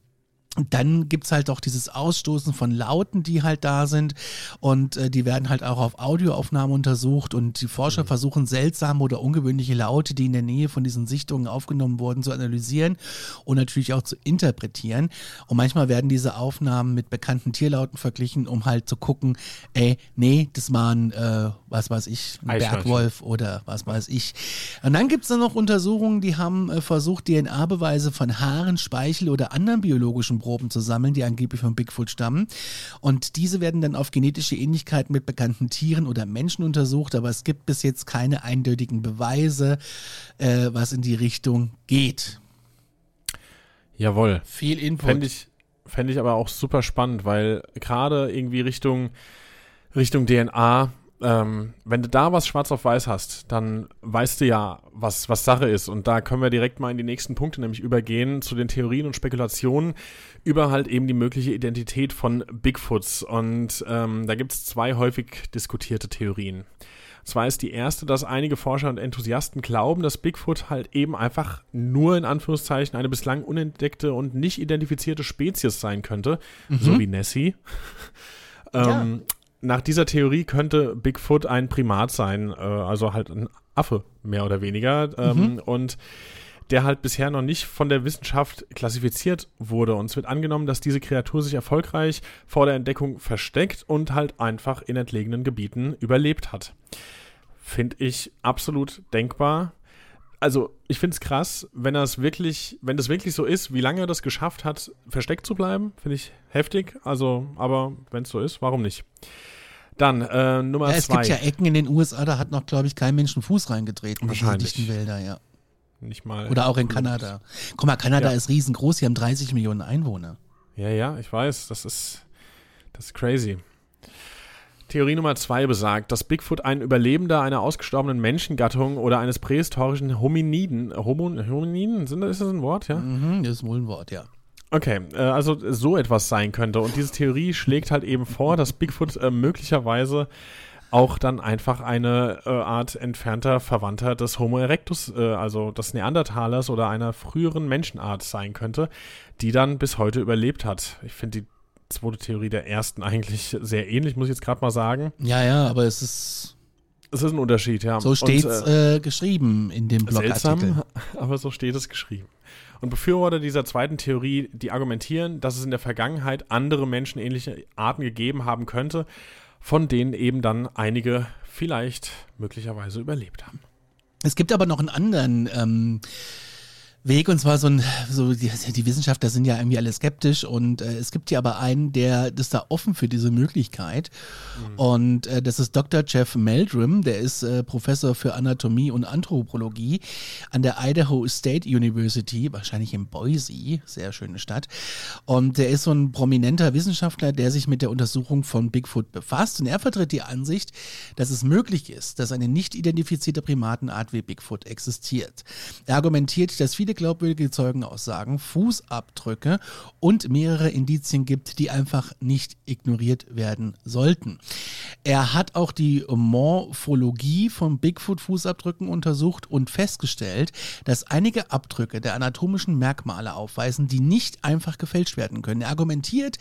und dann gibt's halt auch dieses Ausstoßen von Lauten, die halt da sind. Und äh, die werden halt auch auf Audioaufnahmen untersucht. Und die Forscher Mhm. versuchen seltsame oder ungewöhnliche Laute, die in der Nähe von diesen Sichtungen aufgenommen wurden, zu analysieren und natürlich auch zu interpretieren. Und manchmal werden diese Aufnahmen mit bekannten Tierlauten verglichen, um halt zu gucken, ey, nee, das waren, äh, was weiß ich, ein. Bergwolf oder was weiß ich. Und dann gibt's dann noch Untersuchungen, die haben äh, versucht, DNA-Beweise von Haaren, Speichel oder anderen biologischen Proben zu sammeln, die angeblich von Bigfoot stammen. Und diese werden dann auf genetische Ähnlichkeiten mit bekannten Tieren oder Menschen untersucht, aber es gibt bis jetzt keine eindeutigen Beweise, äh, was in die Richtung geht. Jawohl. Viel Input. Fände ich, fänd ich aber auch super spannend, weil gerade irgendwie Richtung, Richtung DNA, ähm, wenn du da was schwarz auf weiß hast, dann weißt du ja, was, was Sache ist. Und da können wir direkt mal in die nächsten Punkte nämlich übergehen zu den Theorien und Spekulationen über halt eben die mögliche Identität von Bigfoots. Und ähm, da gibt es zwei häufig diskutierte Theorien. Zwar ist die erste, dass einige Forscher und Enthusiasten glauben, dass Bigfoot halt eben einfach nur in Anführungszeichen eine bislang unentdeckte und nicht identifizierte Spezies sein könnte, so wie Nessie. ähm, Nach dieser Theorie könnte Bigfoot ein Primat sein, äh, also halt ein Affe mehr oder weniger, ähm, und der halt bisher noch nicht von der Wissenschaft klassifiziert wurde. Und es wird angenommen, dass diese Kreatur sich erfolgreich vor der Entdeckung versteckt und halt einfach in entlegenen Gebieten überlebt hat. Finde ich absolut denkbar. Also, ich finde es krass, wenn das wirklich, wenn das wirklich so ist, wie lange er das geschafft hat, versteckt zu bleiben, finde ich heftig. Also, aber wenn es so ist, warum nicht? Dann äh, Nummer ja, es zwei. gibt ja Ecken in den USA, da hat noch, glaube ich, kein Mensch einen Fuß reingetreten. in Wahrscheinlich. dichten Wälder, ja. nicht mal. Oder auch in Kanada. Guck mal, Kanada Ja. ist riesengroß, die haben 30 Millionen Einwohner. Ja, ja, ich weiß, das ist, das ist crazy. Theorie Nummer zwei besagt, dass Bigfoot ein Überlebender einer ausgestorbenen Menschengattung oder eines prähistorischen Hominiden, Homo, Hominiden, sind, das- ist das ein Wort, ja? Mhm, das ist wohl ein Wort, ja. Okay, äh, also so etwas sein könnte. Und diese Theorie schlägt halt eben vor, dass Bigfoot äh, möglicherweise auch dann einfach eine äh, Art entfernter Verwandter des Homo erectus, äh, also des Neandertalers oder einer früheren Menschenart sein könnte, die dann bis heute überlebt hat. Ich finde die zweite Theorie der ersten eigentlich sehr ähnlich, muss ich jetzt gerade mal sagen. Ja, ja, aber es ist, Es ist ein Unterschied, ja. so Und, steht's äh, äh, geschrieben in dem Blogartikel. Seltsam, aber so steht es geschrieben. Und Befürworter dieser zweiten Theorie, die argumentieren, dass es in der Vergangenheit andere menschenähnliche Arten gegeben haben könnte, von denen eben dann einige vielleicht möglicherweise überlebt haben. Es gibt aber noch einen anderen ähm, Weg und zwar so ein, so die, die Wissenschaftler sind ja irgendwie alle skeptisch und äh, es gibt ja aber einen, der ist da offen für diese Möglichkeit und äh, das ist Dr. Jeff Meldrum, der ist äh, Professor für Anatomie und Anthropologie an der Idaho State University, wahrscheinlich in Boise, sehr schöne Stadt und der ist so ein prominenter Wissenschaftler, der sich mit der Untersuchung von Bigfoot befasst und er vertritt die Ansicht, dass es möglich ist, dass eine nicht identifizierte Primatenart wie Bigfoot existiert. Er argumentiert, dass viele glaubwürdige Zeugenaussagen, Fußabdrücke und mehrere Indizien gibt, die einfach nicht ignoriert werden sollten. Er hat auch die Morphologie von Bigfoot-Fußabdrücken untersucht und festgestellt, dass einige Abdrücke der anatomischen Merkmale aufweisen, die nicht einfach gefälscht werden können. Er argumentiert,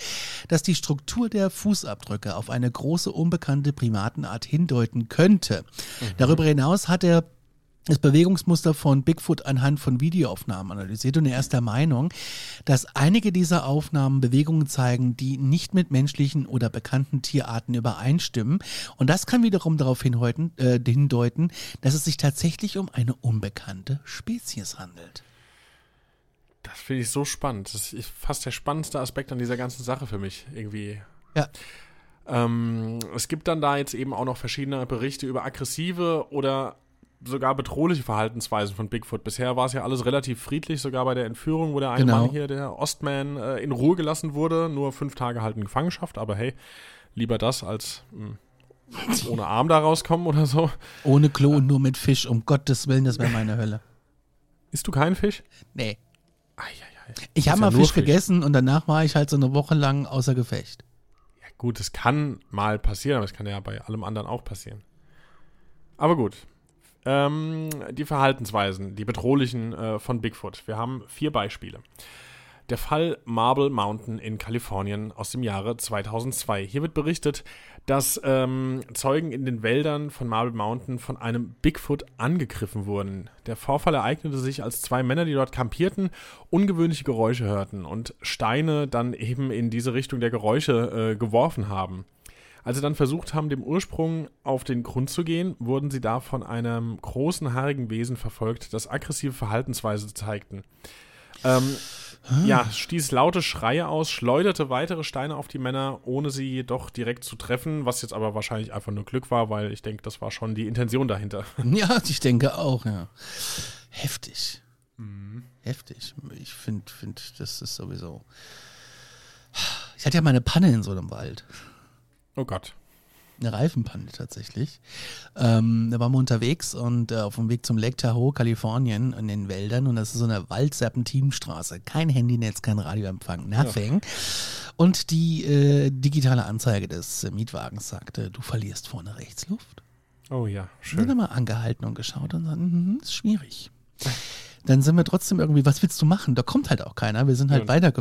dass die Struktur der Fußabdrücke auf eine große unbekannte Primatenart hindeuten könnte. Mhm. Darüber hinaus hat er das Bewegungsmuster von Bigfoot anhand von Videoaufnahmen analysiert und er ist der Meinung, dass einige dieser Aufnahmen Bewegungen zeigen, die nicht mit menschlichen oder bekannten Tierarten übereinstimmen. Und das kann wiederum darauf hindeuten, äh, hindeuten dass es sich tatsächlich um eine unbekannte Spezies handelt. Das finde ich so spannend. Das ist fast der spannendste Aspekt an dieser ganzen Sache für mich irgendwie. Ja. Ähm, es gibt dann da jetzt eben auch noch verschiedene Berichte über aggressive oder sogar bedrohliche Verhaltensweisen von Bigfoot. Bisher war es ja alles relativ friedlich, sogar bei der Entführung, wo der eine genau. Mann hier, der Ostman, äh, in Ruhe gelassen wurde. Nur fünf Tage halt in Gefangenschaft, aber hey, lieber das als mh, hm, ohne Arm da rauskommen oder so. Ohne Klo und nur mit Fisch, um Gottes Willen, das wäre meine Hölle. Isst du keinen Fisch? Nee. Ei, ei, ei. Ich habe mal ja Fisch, Fisch gegessen und danach war ich halt so eine Woche lang außer Gefecht. Ja, gut, es kann mal passieren, aber es kann ja bei allem anderen auch passieren. Aber gut, ähm, die Verhaltensweisen, die bedrohlichen äh, von Bigfoot. Wir haben vier Beispiele. Der Fall Marble Mountain in Kalifornien aus dem Jahre 2002. Hier wird berichtet, dass ähm, Zeugen in den Wäldern von Marble Mountain von einem Bigfoot angegriffen wurden. Der Vorfall ereignete sich, als zwei Männer, die dort kampierten, ungewöhnliche Geräusche hörten und Steine dann eben in diese Richtung der Geräusche äh, geworfen haben. Als sie dann versucht haben, dem Ursprung auf den Grund zu gehen, wurden sie da von einem großen haarigen Wesen verfolgt, das aggressive Verhaltensweise zeigten. Ähm, ja, stieß laute Schreie aus, schleuderte weitere Steine auf die Männer, ohne sie jedoch direkt zu treffen, was jetzt aber wahrscheinlich einfach nur Glück war, weil ich denke, das war schon die Intention dahinter. Ja, ich denke auch, ja. Heftig. Mhm. Heftig. Ich finde, find, das ist sowieso. Ich hatte ja mal eine Panne in so einem Wald. Oh Gott. Eine Reifenpanne tatsächlich. Ähm, da waren wir unterwegs und äh, auf dem Weg zum Lake Tahoe, Kalifornien, in den Wäldern. Und das ist so eine Waldserpentinstraße. Kein Handynetz, kein Radioempfang, nothing. Ja. Und die äh, digitale Anzeige des Mietwagens sagte, du verlierst vorne rechts Luft. Oh ja, schön. Wir haben mal angehalten und geschaut und sagten, mm, ist schwierig dann sind wir trotzdem irgendwie, was willst du machen? Da kommt halt auch keiner. Wir sind halt ja. weiter,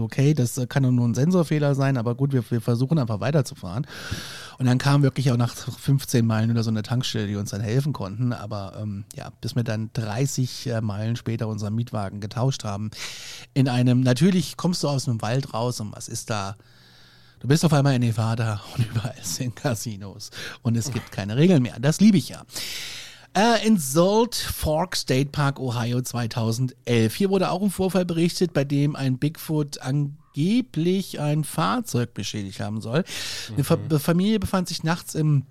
okay, das kann nur ein Sensorfehler sein, aber gut, wir, wir versuchen einfach weiterzufahren. Und dann kam wirklich auch nach 15 Meilen wieder so eine Tankstelle, die uns dann helfen konnten. Aber ähm, ja, bis wir dann 30 äh, Meilen später unseren Mietwagen getauscht haben. In einem, natürlich kommst du aus einem Wald raus und was ist da? Du bist auf einmal in Nevada und überall sind Casinos und es gibt keine Regeln mehr. Das liebe ich ja. Äh, in Salt Fork State Park, Ohio 2011. Hier wurde auch ein Vorfall berichtet, bei dem ein Bigfoot angeblich ein Fahrzeug beschädigt haben soll. Mhm. Eine Familie befand sich nachts im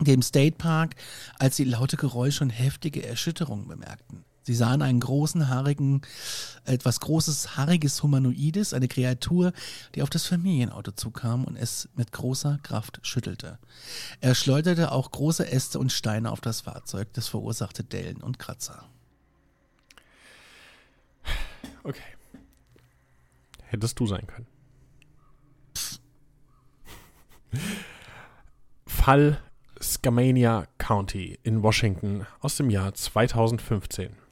dem State Park, als sie laute Geräusche und heftige Erschütterungen bemerkten. Sie sahen einen großen, haarigen, etwas großes, haariges Humanoides, eine Kreatur, die auf das Familienauto zukam und es mit großer Kraft schüttelte. Er schleuderte auch große Äste und Steine auf das Fahrzeug, das verursachte Dellen und Kratzer. Okay. Hättest du sein können. Fall Skamania County in Washington aus dem Jahr 2015.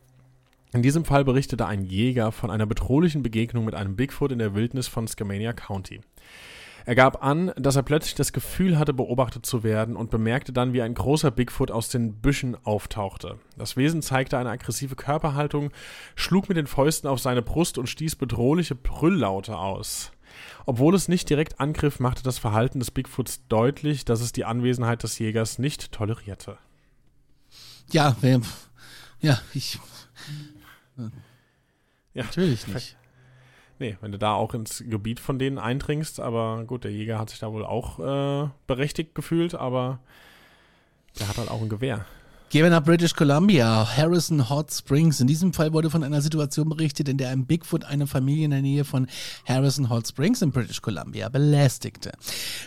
In diesem Fall berichtete ein Jäger von einer bedrohlichen Begegnung mit einem Bigfoot in der Wildnis von Skamania County. Er gab an, dass er plötzlich das Gefühl hatte, beobachtet zu werden und bemerkte dann, wie ein großer Bigfoot aus den Büschen auftauchte. Das Wesen zeigte eine aggressive Körperhaltung, schlug mit den Fäusten auf seine Brust und stieß bedrohliche Brülllaute aus. Obwohl es nicht direkt angriff, machte das Verhalten des Bigfoots deutlich, dass es die Anwesenheit des Jägers nicht tolerierte. Ja, ja, ich ja. Natürlich nicht. Nee, wenn du da auch ins Gebiet von denen eindringst, aber gut, der Jäger hat sich da wohl auch äh, berechtigt gefühlt, aber der hat halt auch ein Gewehr. Gehen wir nach British Columbia, Harrison Hot Springs. In diesem Fall wurde von einer Situation berichtet, in der ein Bigfoot eine Familie in der Nähe von Harrison Hot Springs in British Columbia belästigte.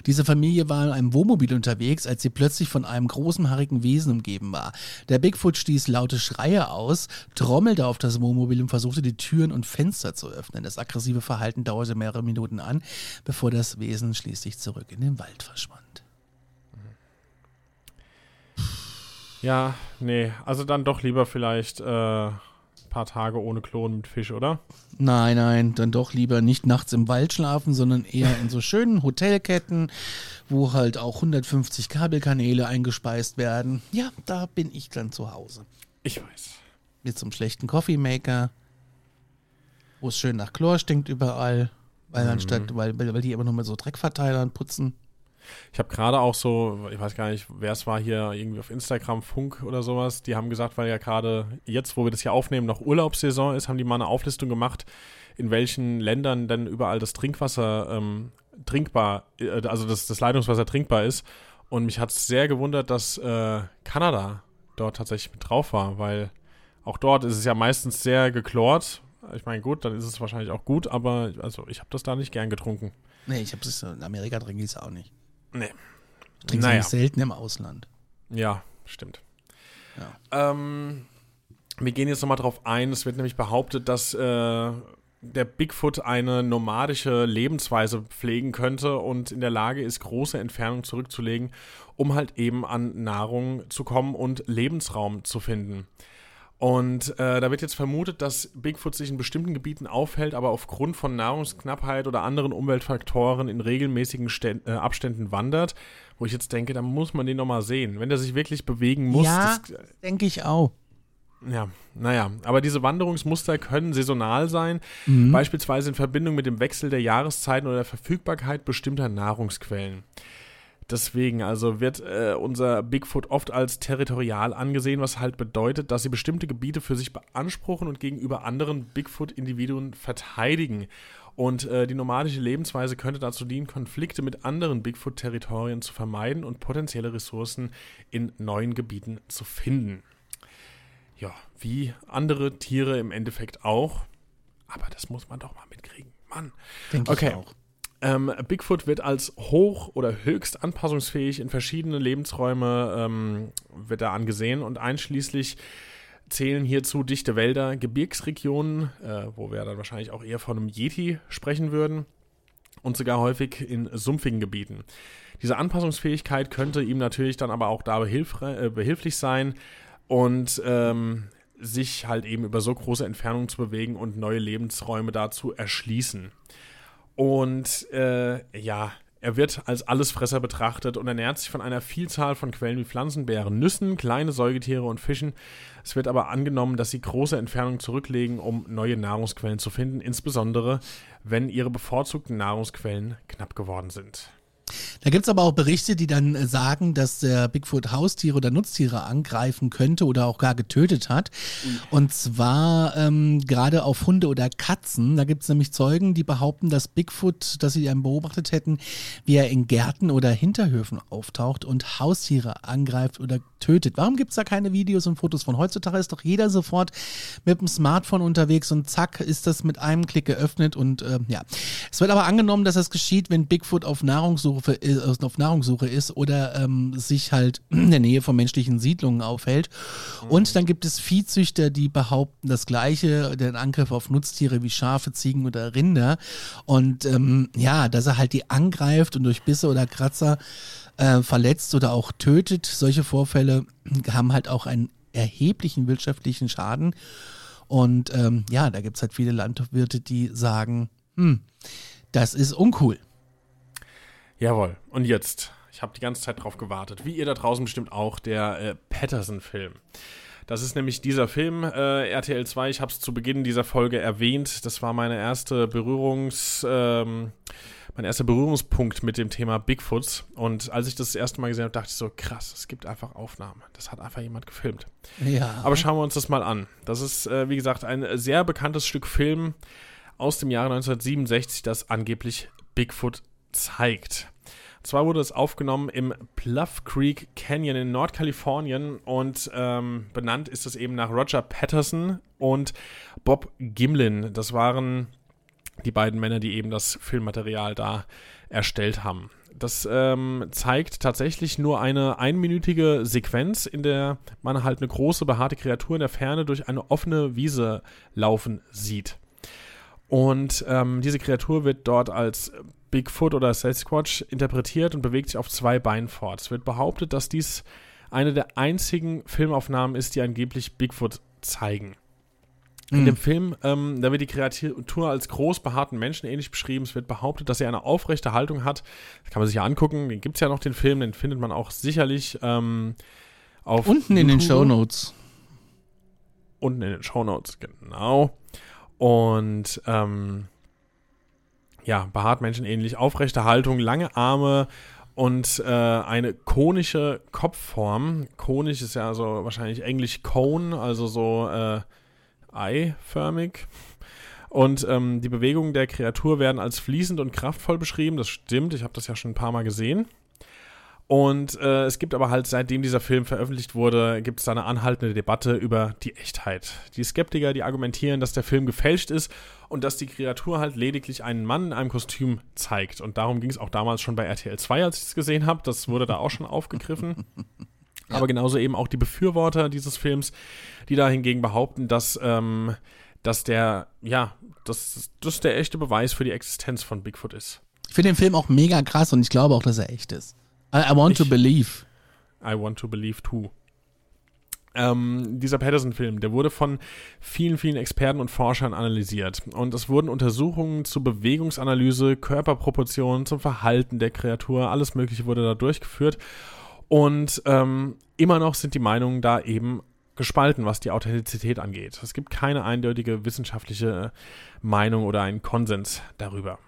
Diese Familie war in einem Wohnmobil unterwegs, als sie plötzlich von einem großen haarigen Wesen umgeben war. Der Bigfoot stieß laute Schreie aus, trommelte auf das Wohnmobil und versuchte die Türen und Fenster zu öffnen. Das aggressive Verhalten dauerte mehrere Minuten an, bevor das Wesen schließlich zurück in den Wald verschwand. Ja, nee, also dann doch lieber vielleicht äh, paar Tage ohne Klon mit Fisch, oder? Nein, nein, dann doch lieber nicht nachts im Wald schlafen, sondern eher in so schönen Hotelketten, wo halt auch 150 Kabelkanäle eingespeist werden. Ja, da bin ich dann zu Hause. Ich weiß. Mit so einem schlechten Coffeemaker, wo es schön nach Chlor stinkt überall, weil Mhm. anstatt, weil, weil die immer nur mit so Dreckverteilern putzen. Ich habe gerade auch so, ich weiß gar nicht, wer es war hier, irgendwie auf Instagram, Funk oder sowas, die haben gesagt, weil ja gerade jetzt, wo wir das hier aufnehmen, noch Urlaubssaison ist, haben die mal eine Auflistung gemacht, in welchen Ländern denn überall das Trinkwasser ähm, trinkbar, äh, also das, das Leitungswasser trinkbar ist. Und mich hat es sehr gewundert, dass äh, Kanada dort tatsächlich mit drauf war, weil auch dort ist es ja meistens sehr geklort. Ich meine, gut, dann ist es wahrscheinlich auch gut, aber also ich habe das da nicht gern getrunken. Nee, ich hab's in Amerika trinke ich es auch nicht. Nee. Es Naja. selten im Ausland. Ja, stimmt. Ja. Ähm, wir gehen jetzt nochmal drauf ein. Es wird nämlich behauptet, dass äh, der Bigfoot eine nomadische Lebensweise pflegen könnte und in der Lage ist, große Entfernungen zurückzulegen, um halt eben an Nahrung zu kommen und Lebensraum zu finden. Und äh, da wird jetzt vermutet, dass Bigfoot sich in bestimmten Gebieten aufhält, aber aufgrund von Nahrungsknappheit oder anderen Umweltfaktoren in regelmäßigen Stä äh, Abständen wandert. Wo ich jetzt denke, da muss man den nochmal sehen. Wenn der sich wirklich bewegen muss, ja, denke ich auch. ja, naja, aber diese Wanderungsmuster können saisonal sein, beispielsweise in Verbindung mit dem Wechsel der Jahreszeiten oder der Verfügbarkeit bestimmter Nahrungsquellen. Deswegen also wird äh, unser Bigfoot oft als territorial angesehen, was halt bedeutet, dass sie bestimmte Gebiete für sich beanspruchen und gegenüber anderen Bigfoot-Individuen verteidigen. Und äh, die nomadische Lebensweise könnte dazu dienen, Konflikte mit anderen Bigfoot-Territorien zu vermeiden und potenzielle Ressourcen in neuen Gebieten zu finden ja, wie andere Tiere im Endeffekt auch. Aber das muss man doch mal mitkriegen. Mann. Denke Okay. ich auch. Ähm, Bigfoot wird als hoch oder höchst anpassungsfähig in verschiedene Lebensräume ähm, wird er angesehen und einschließlich zählen hierzu dichte Wälder, Gebirgsregionen, äh, wo wir dann wahrscheinlich auch eher von einem Yeti sprechen würden und sogar häufig in sumpfigen Gebieten. Diese Anpassungsfähigkeit könnte ihm natürlich dann aber auch da behilfre- äh, behilflich sein und ähm, sich halt eben über so große Entfernungen zu bewegen und neue Lebensräume dazu erschließen. Und äh, ja, er wird als Allesfresser betrachtet und ernährt sich von einer Vielzahl von Quellen wie Pflanzen, Beeren, Nüssen, kleine Säugetiere und Fischen. Es wird aber angenommen, dass sie große Entfernungen zurücklegen, um neue Nahrungsquellen zu finden, insbesondere wenn ihre bevorzugten Nahrungsquellen knapp geworden sind. Da gibt's aber auch Berichte, die dann äh, sagen, dass der Bigfoot Haustiere oder Nutztiere angreifen könnte oder auch gar getötet hat. Und zwar ähm, gerade auf Hunde oder Katzen. Da gibt's nämlich Zeugen, die behaupten, dass Bigfoot, dass sie einen beobachtet hätten, wie er in Gärten oder Hinterhöfen auftaucht und Haustiere angreift oder tötet. Warum gibt's da keine Videos und Fotos von? Heutzutage ist doch jeder sofort mit dem Smartphone unterwegs und zack ist das mit einem Klick geöffnet und äh, ja. Es wird aber angenommen, dass das geschieht, wenn Bigfoot auf Nahrungssuche, äh, auf Nahrungssuche ist oder ähm, sich halt in der Nähe von menschlichen Siedlungen aufhält. Und dann gibt es Viehzüchter, die behaupten das Gleiche, den Angriff auf Nutztiere wie Schafe, Ziegen oder Rinder. Und ähm, ja, dass er halt die angreift und durch Bisse oder Kratzer äh, verletzt oder auch tötet. Solche Vorfälle haben halt auch einen erheblichen wirtschaftlichen Schaden. Und ähm, ja, da gibt's halt viele Landwirte, die sagen, hm, das ist uncool. Jawohl. Und jetzt, ich habe die ganze Zeit drauf gewartet, wie ihr da draußen bestimmt auch, der äh, Patterson-Film. Das ist nämlich dieser Film, äh, RTL 2, ich habe es zu Beginn dieser Folge erwähnt. Das war meine erste Berührungs, ähm, mein erster Berührungspunkt mit dem Thema Bigfoots. Und als ich das, das erste Mal gesehen habe, dachte ich so, krass, es gibt einfach Aufnahmen. Das hat einfach jemand gefilmt. Ja. Aber schauen wir uns das mal an. Das ist, äh, wie gesagt, ein sehr bekanntes Stück Film aus dem Jahre 1967, das angeblich Bigfoot zeigt. Zwar wurde es aufgenommen im Bluff Creek Canyon in Nordkalifornien und ähm, benannt ist es eben nach Roger Patterson und Bob Gimlin. Das waren die beiden Männer, die eben das Filmmaterial da erstellt haben. Das ähm, zeigt tatsächlich nur eine einminütige Sequenz, in der man halt eine große behaarte Kreatur in der Ferne durch eine offene Wiese laufen sieht. Und ähm, diese Kreatur wird dort als Bigfoot oder Sasquatch interpretiert und bewegt sich auf zwei Beinen fort. Es wird behauptet, dass dies eine der einzigen Filmaufnahmen ist, die angeblich Bigfoot zeigen. In mhm. dem Film, ähm, da wird die Kreatur als groß behaarten Menschen ähnlich beschrieben. Es wird behauptet, dass er eine aufrechte Haltung hat. Das kann man sich ja angucken. Den gibt es ja noch, den Film. Den findet man auch sicherlich ähm, auf. Unten YouTube. in den Show Notes. Unten in den Show Notes, genau. Und ähm, ja, behaart menschenähnlich, aufrechte Haltung, lange Arme und äh, eine konische Kopfform. Konisch ist ja also wahrscheinlich englisch cone, also so äh, eiförmig. Und ähm, die Bewegungen der Kreatur werden als fließend und kraftvoll beschrieben. Das stimmt, ich habe das ja schon ein paar Mal gesehen. Und äh, es gibt aber halt, seitdem dieser Film veröffentlicht wurde, gibt es da eine anhaltende Debatte über die Echtheit. Die Skeptiker, die argumentieren, dass der Film gefälscht ist und dass die Kreatur halt lediglich einen Mann in einem Kostüm zeigt. Und darum ging es auch damals schon bei RTL 2, als ich es gesehen habe. Das wurde da auch schon aufgegriffen. Aber genauso eben auch die Befürworter dieses Films, die da hingegen behaupten, dass, ähm, dass der, ja, dass das der echte Beweis für die Existenz von Bigfoot ist. Ich finde den Film auch mega krass und ich glaube auch, dass er echt ist. I, I want ich, to believe. I want to believe too. Ähm, dieser Patterson-Film, der wurde von vielen, vielen Experten und Forschern analysiert. Und es wurden Untersuchungen zur Bewegungsanalyse, Körperproportionen, zum Verhalten der Kreatur, alles Mögliche wurde da durchgeführt. Und ähm, immer noch sind die Meinungen da eben gespalten, was die Authentizität angeht. Es gibt keine eindeutige wissenschaftliche Meinung oder einen Konsens darüber.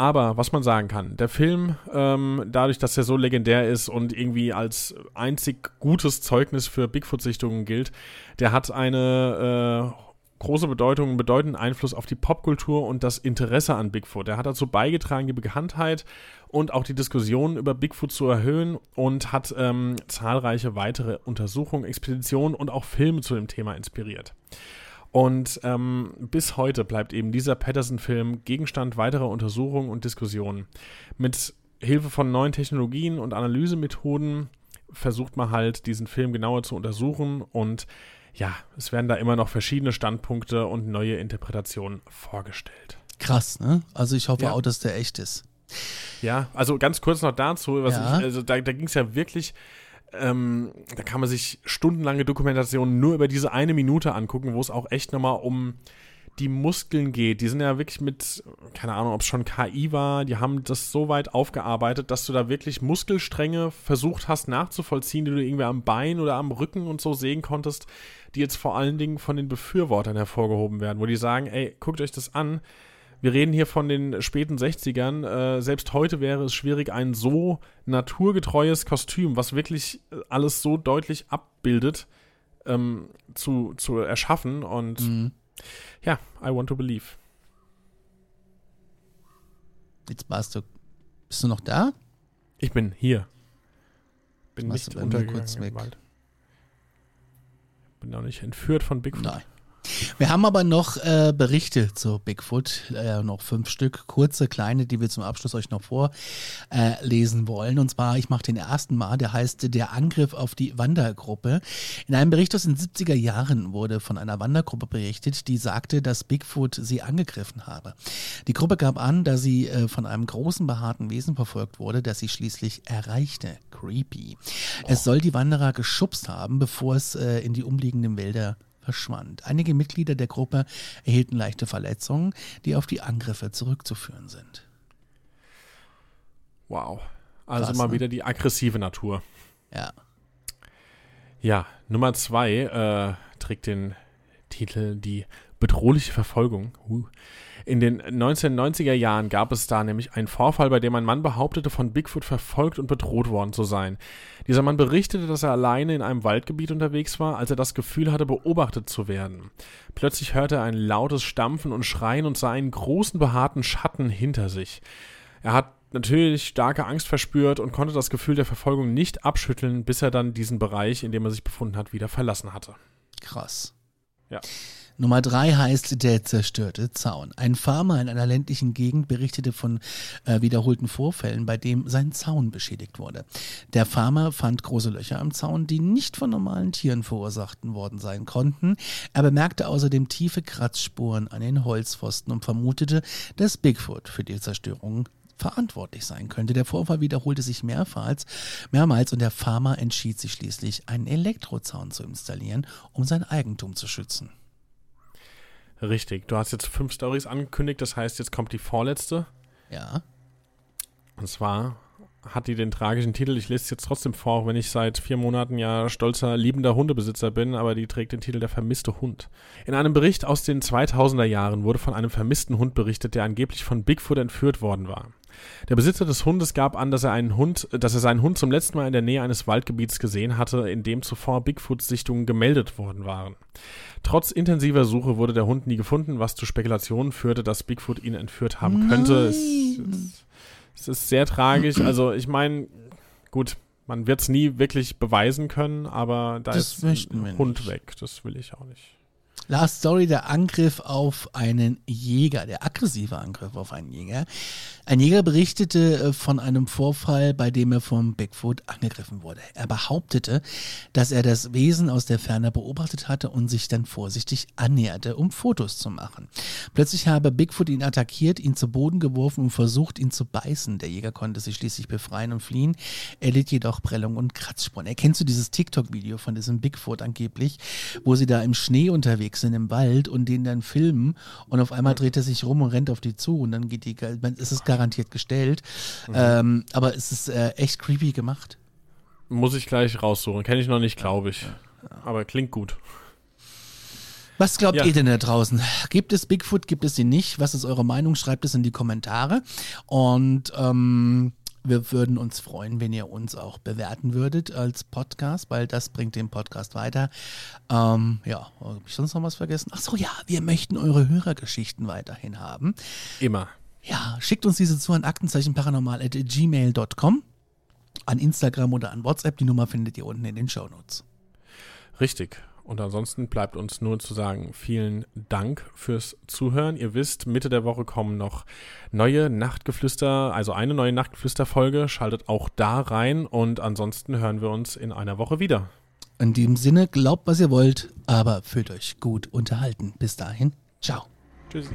Aber was man sagen kann, der Film, ähm, dadurch, dass er so legendär ist und irgendwie als einzig gutes Zeugnis für Bigfoot-Sichtungen gilt, der hat eine äh, große Bedeutung, einen bedeutenden Einfluss auf die Popkultur und das Interesse an Bigfoot. Er hat dazu beigetragen, die Bekanntheit und auch die Diskussion über Bigfoot zu erhöhen und hat ähm, zahlreiche weitere Untersuchungen, Expeditionen und auch Filme zu dem Thema inspiriert. Und ähm, bis heute bleibt eben dieser Patterson-Film Gegenstand weiterer Untersuchungen und Diskussionen. Mit Hilfe von neuen Technologien und Analysemethoden versucht man halt, diesen Film genauer zu untersuchen und ja, es werden da immer noch verschiedene Standpunkte und neue Interpretationen vorgestellt. Krass, ne? Also ich hoffe ja. auch, dass der echt ist. Ja, also ganz kurz noch dazu, was ja. ich, also da, da ging es ja wirklich, ähm, da kann man sich stundenlange Dokumentationen nur über diese eine Minute angucken, wo es auch echt nochmal um die Muskeln geht. Die sind ja wirklich mit, keine Ahnung, ob es schon KI war, die haben das so weit aufgearbeitet, dass du da wirklich Muskelstränge versucht hast nachzuvollziehen, die du irgendwie am Bein oder am Rücken und so sehen konntest, die jetzt vor allen Dingen von den Befürwortern hervorgehoben werden, wo die sagen, ey, guckt euch das an, wir reden hier von den späten 60ern. Äh, selbst heute wäre es schwierig, ein so naturgetreues Kostüm, was wirklich alles so deutlich abbildet, ähm, zu, zu erschaffen. Und mhm. ja, I want to believe. Jetzt warst du. Bist du noch da? Ich bin hier. Bin nicht untergegangen kurz weg. Bin auch nicht entführt von Bigfoot. Nein. Wir haben aber noch äh, Berichte zu Bigfoot, äh, noch fünf Stück, kurze, kleine, die wir zum Abschluss euch noch vorlesen äh, wollen. Und zwar, ich mache den ersten Mal, der heißt Der Angriff auf die Wandergruppe. In einem Bericht aus den 70er Jahren wurde von einer Wandergruppe berichtet, die sagte, dass Bigfoot sie angegriffen habe. Die Gruppe gab an, dass sie äh, von einem großen behaarten Wesen verfolgt wurde, das sie schließlich erreichte. Creepy. Oh. Es soll die Wanderer geschubst haben, bevor es äh, in die umliegenden Wälder verschwand. Einige Mitglieder der Gruppe erhielten leichte Verletzungen, die auf die Angriffe zurückzuführen sind. Wow. Also Krass, mal ne? wieder die aggressive Natur. Ja. Ja, Nummer zwei äh, trägt den Titel Die bedrohliche Verfolgung. In den 1990er Jahren gab es da nämlich einen Vorfall, bei dem ein Mann behauptete, von Bigfoot verfolgt und bedroht worden zu sein. Dieser Mann berichtete, dass er alleine in einem Waldgebiet unterwegs war, als er das Gefühl hatte, beobachtet zu werden. Plötzlich hörte er ein lautes Stampfen und Schreien und sah einen großen behaarten Schatten hinter sich. Er hat natürlich starke Angst verspürt und konnte das Gefühl der Verfolgung nicht abschütteln, bis er dann diesen Bereich, in dem er sich befunden hat, wieder verlassen hatte. Krass. Ja. Nummer drei heißt Der zerstörte Zaun. Ein Farmer in einer ländlichen Gegend berichtete von äh, wiederholten Vorfällen, bei dem sein Zaun beschädigt wurde. Der Farmer fand große Löcher am Zaun, die nicht von normalen Tieren verursacht worden sein konnten. Er bemerkte außerdem tiefe Kratzspuren an den Holzpfosten und vermutete, dass Bigfoot für die Zerstörung verantwortlich sein könnte. Der Vorfall wiederholte sich mehrmals, mehrmals und der Farmer entschied sich schließlich, einen Elektrozaun zu installieren, um sein Eigentum zu schützen. Richtig. Du hast jetzt fünf Stories angekündigt, das heißt, jetzt kommt die vorletzte. Ja. Und zwar hat die den tragischen Titel, ich lese es jetzt trotzdem vor, auch wenn ich seit vier Monaten ja stolzer, liebender Hundebesitzer bin, aber die trägt den Titel Der vermisste Hund. In einem Bericht aus den 2000er Jahren wurde von einem vermissten Hund berichtet, der angeblich von Bigfoot entführt worden war. Der Besitzer des Hundes gab an, dass er einen Hund, dass er seinen Hund zum letzten Mal in der Nähe eines Waldgebiets gesehen hatte, in dem zuvor Bigfoot-Sichtungen gemeldet worden waren. Trotz intensiver Suche wurde der Hund nie gefunden, was zu Spekulationen führte, dass Bigfoot ihn entführt haben könnte. Es, es, es ist sehr tragisch. Also ich meine, gut, man wird es nie wirklich beweisen können, aber da Das ist ein Hund nicht. weg. Das will ich auch nicht. Last Story, der Angriff auf einen Jäger, der aggressive Angriff auf einen Jäger. Ein Jäger berichtete äh, von einem Vorfall, bei dem er vom Bigfoot angegriffen wurde. Er behauptete, dass er das Wesen aus der Ferne beobachtet hatte und sich dann vorsichtig annäherte, um Fotos zu machen. Plötzlich habe Bigfoot ihn attackiert, ihn zu Boden geworfen und versucht, ihn zu beißen. Der Jäger konnte sich schließlich befreien und fliehen. Er litt jedoch Prellung und Kratzspuren. Erkennst du dieses TikTok-Video von diesem Bigfoot angeblich, wo sie da im Schnee unterwegs sind im Wald und den dann filmen und auf einmal dreht er sich rum und rennt auf die zu und dann geht die, es ist garantiert gestellt, ähm, aber es ist äh, echt creepy gemacht. Muss ich gleich raussuchen. Kenne ich noch nicht, glaube ich. Aber klingt gut. Was glaubt Ja. ihr denn da draußen? Gibt es Bigfoot, gibt es ihn nicht? Was ist eure Meinung? Schreibt es in die Kommentare. Und ähm, wir würden uns freuen, wenn ihr uns auch bewerten würdet als Podcast, weil das bringt den Podcast weiter. Ähm, ja, habe ich sonst noch was vergessen? Ach so, ja, wir möchten eure Hörergeschichten weiterhin haben. Immer. Ja, schickt uns diese zu an aktenzeichenparanormal.gmail.com, an Instagram oder an WhatsApp. Die Nummer findet ihr unten in den Shownotes. Richtig. Und ansonsten bleibt uns nur zu sagen, vielen Dank fürs Zuhören. Ihr wisst, Mitte der Woche kommen noch neue Nachtgeflüster, also eine neue Nachtgeflüster-Folge. Schaltet auch da rein und ansonsten hören wir uns in einer Woche wieder. In diesem Sinne, glaubt, was ihr wollt, aber fühlt euch gut unterhalten. Bis dahin, ciao. Tschüssi.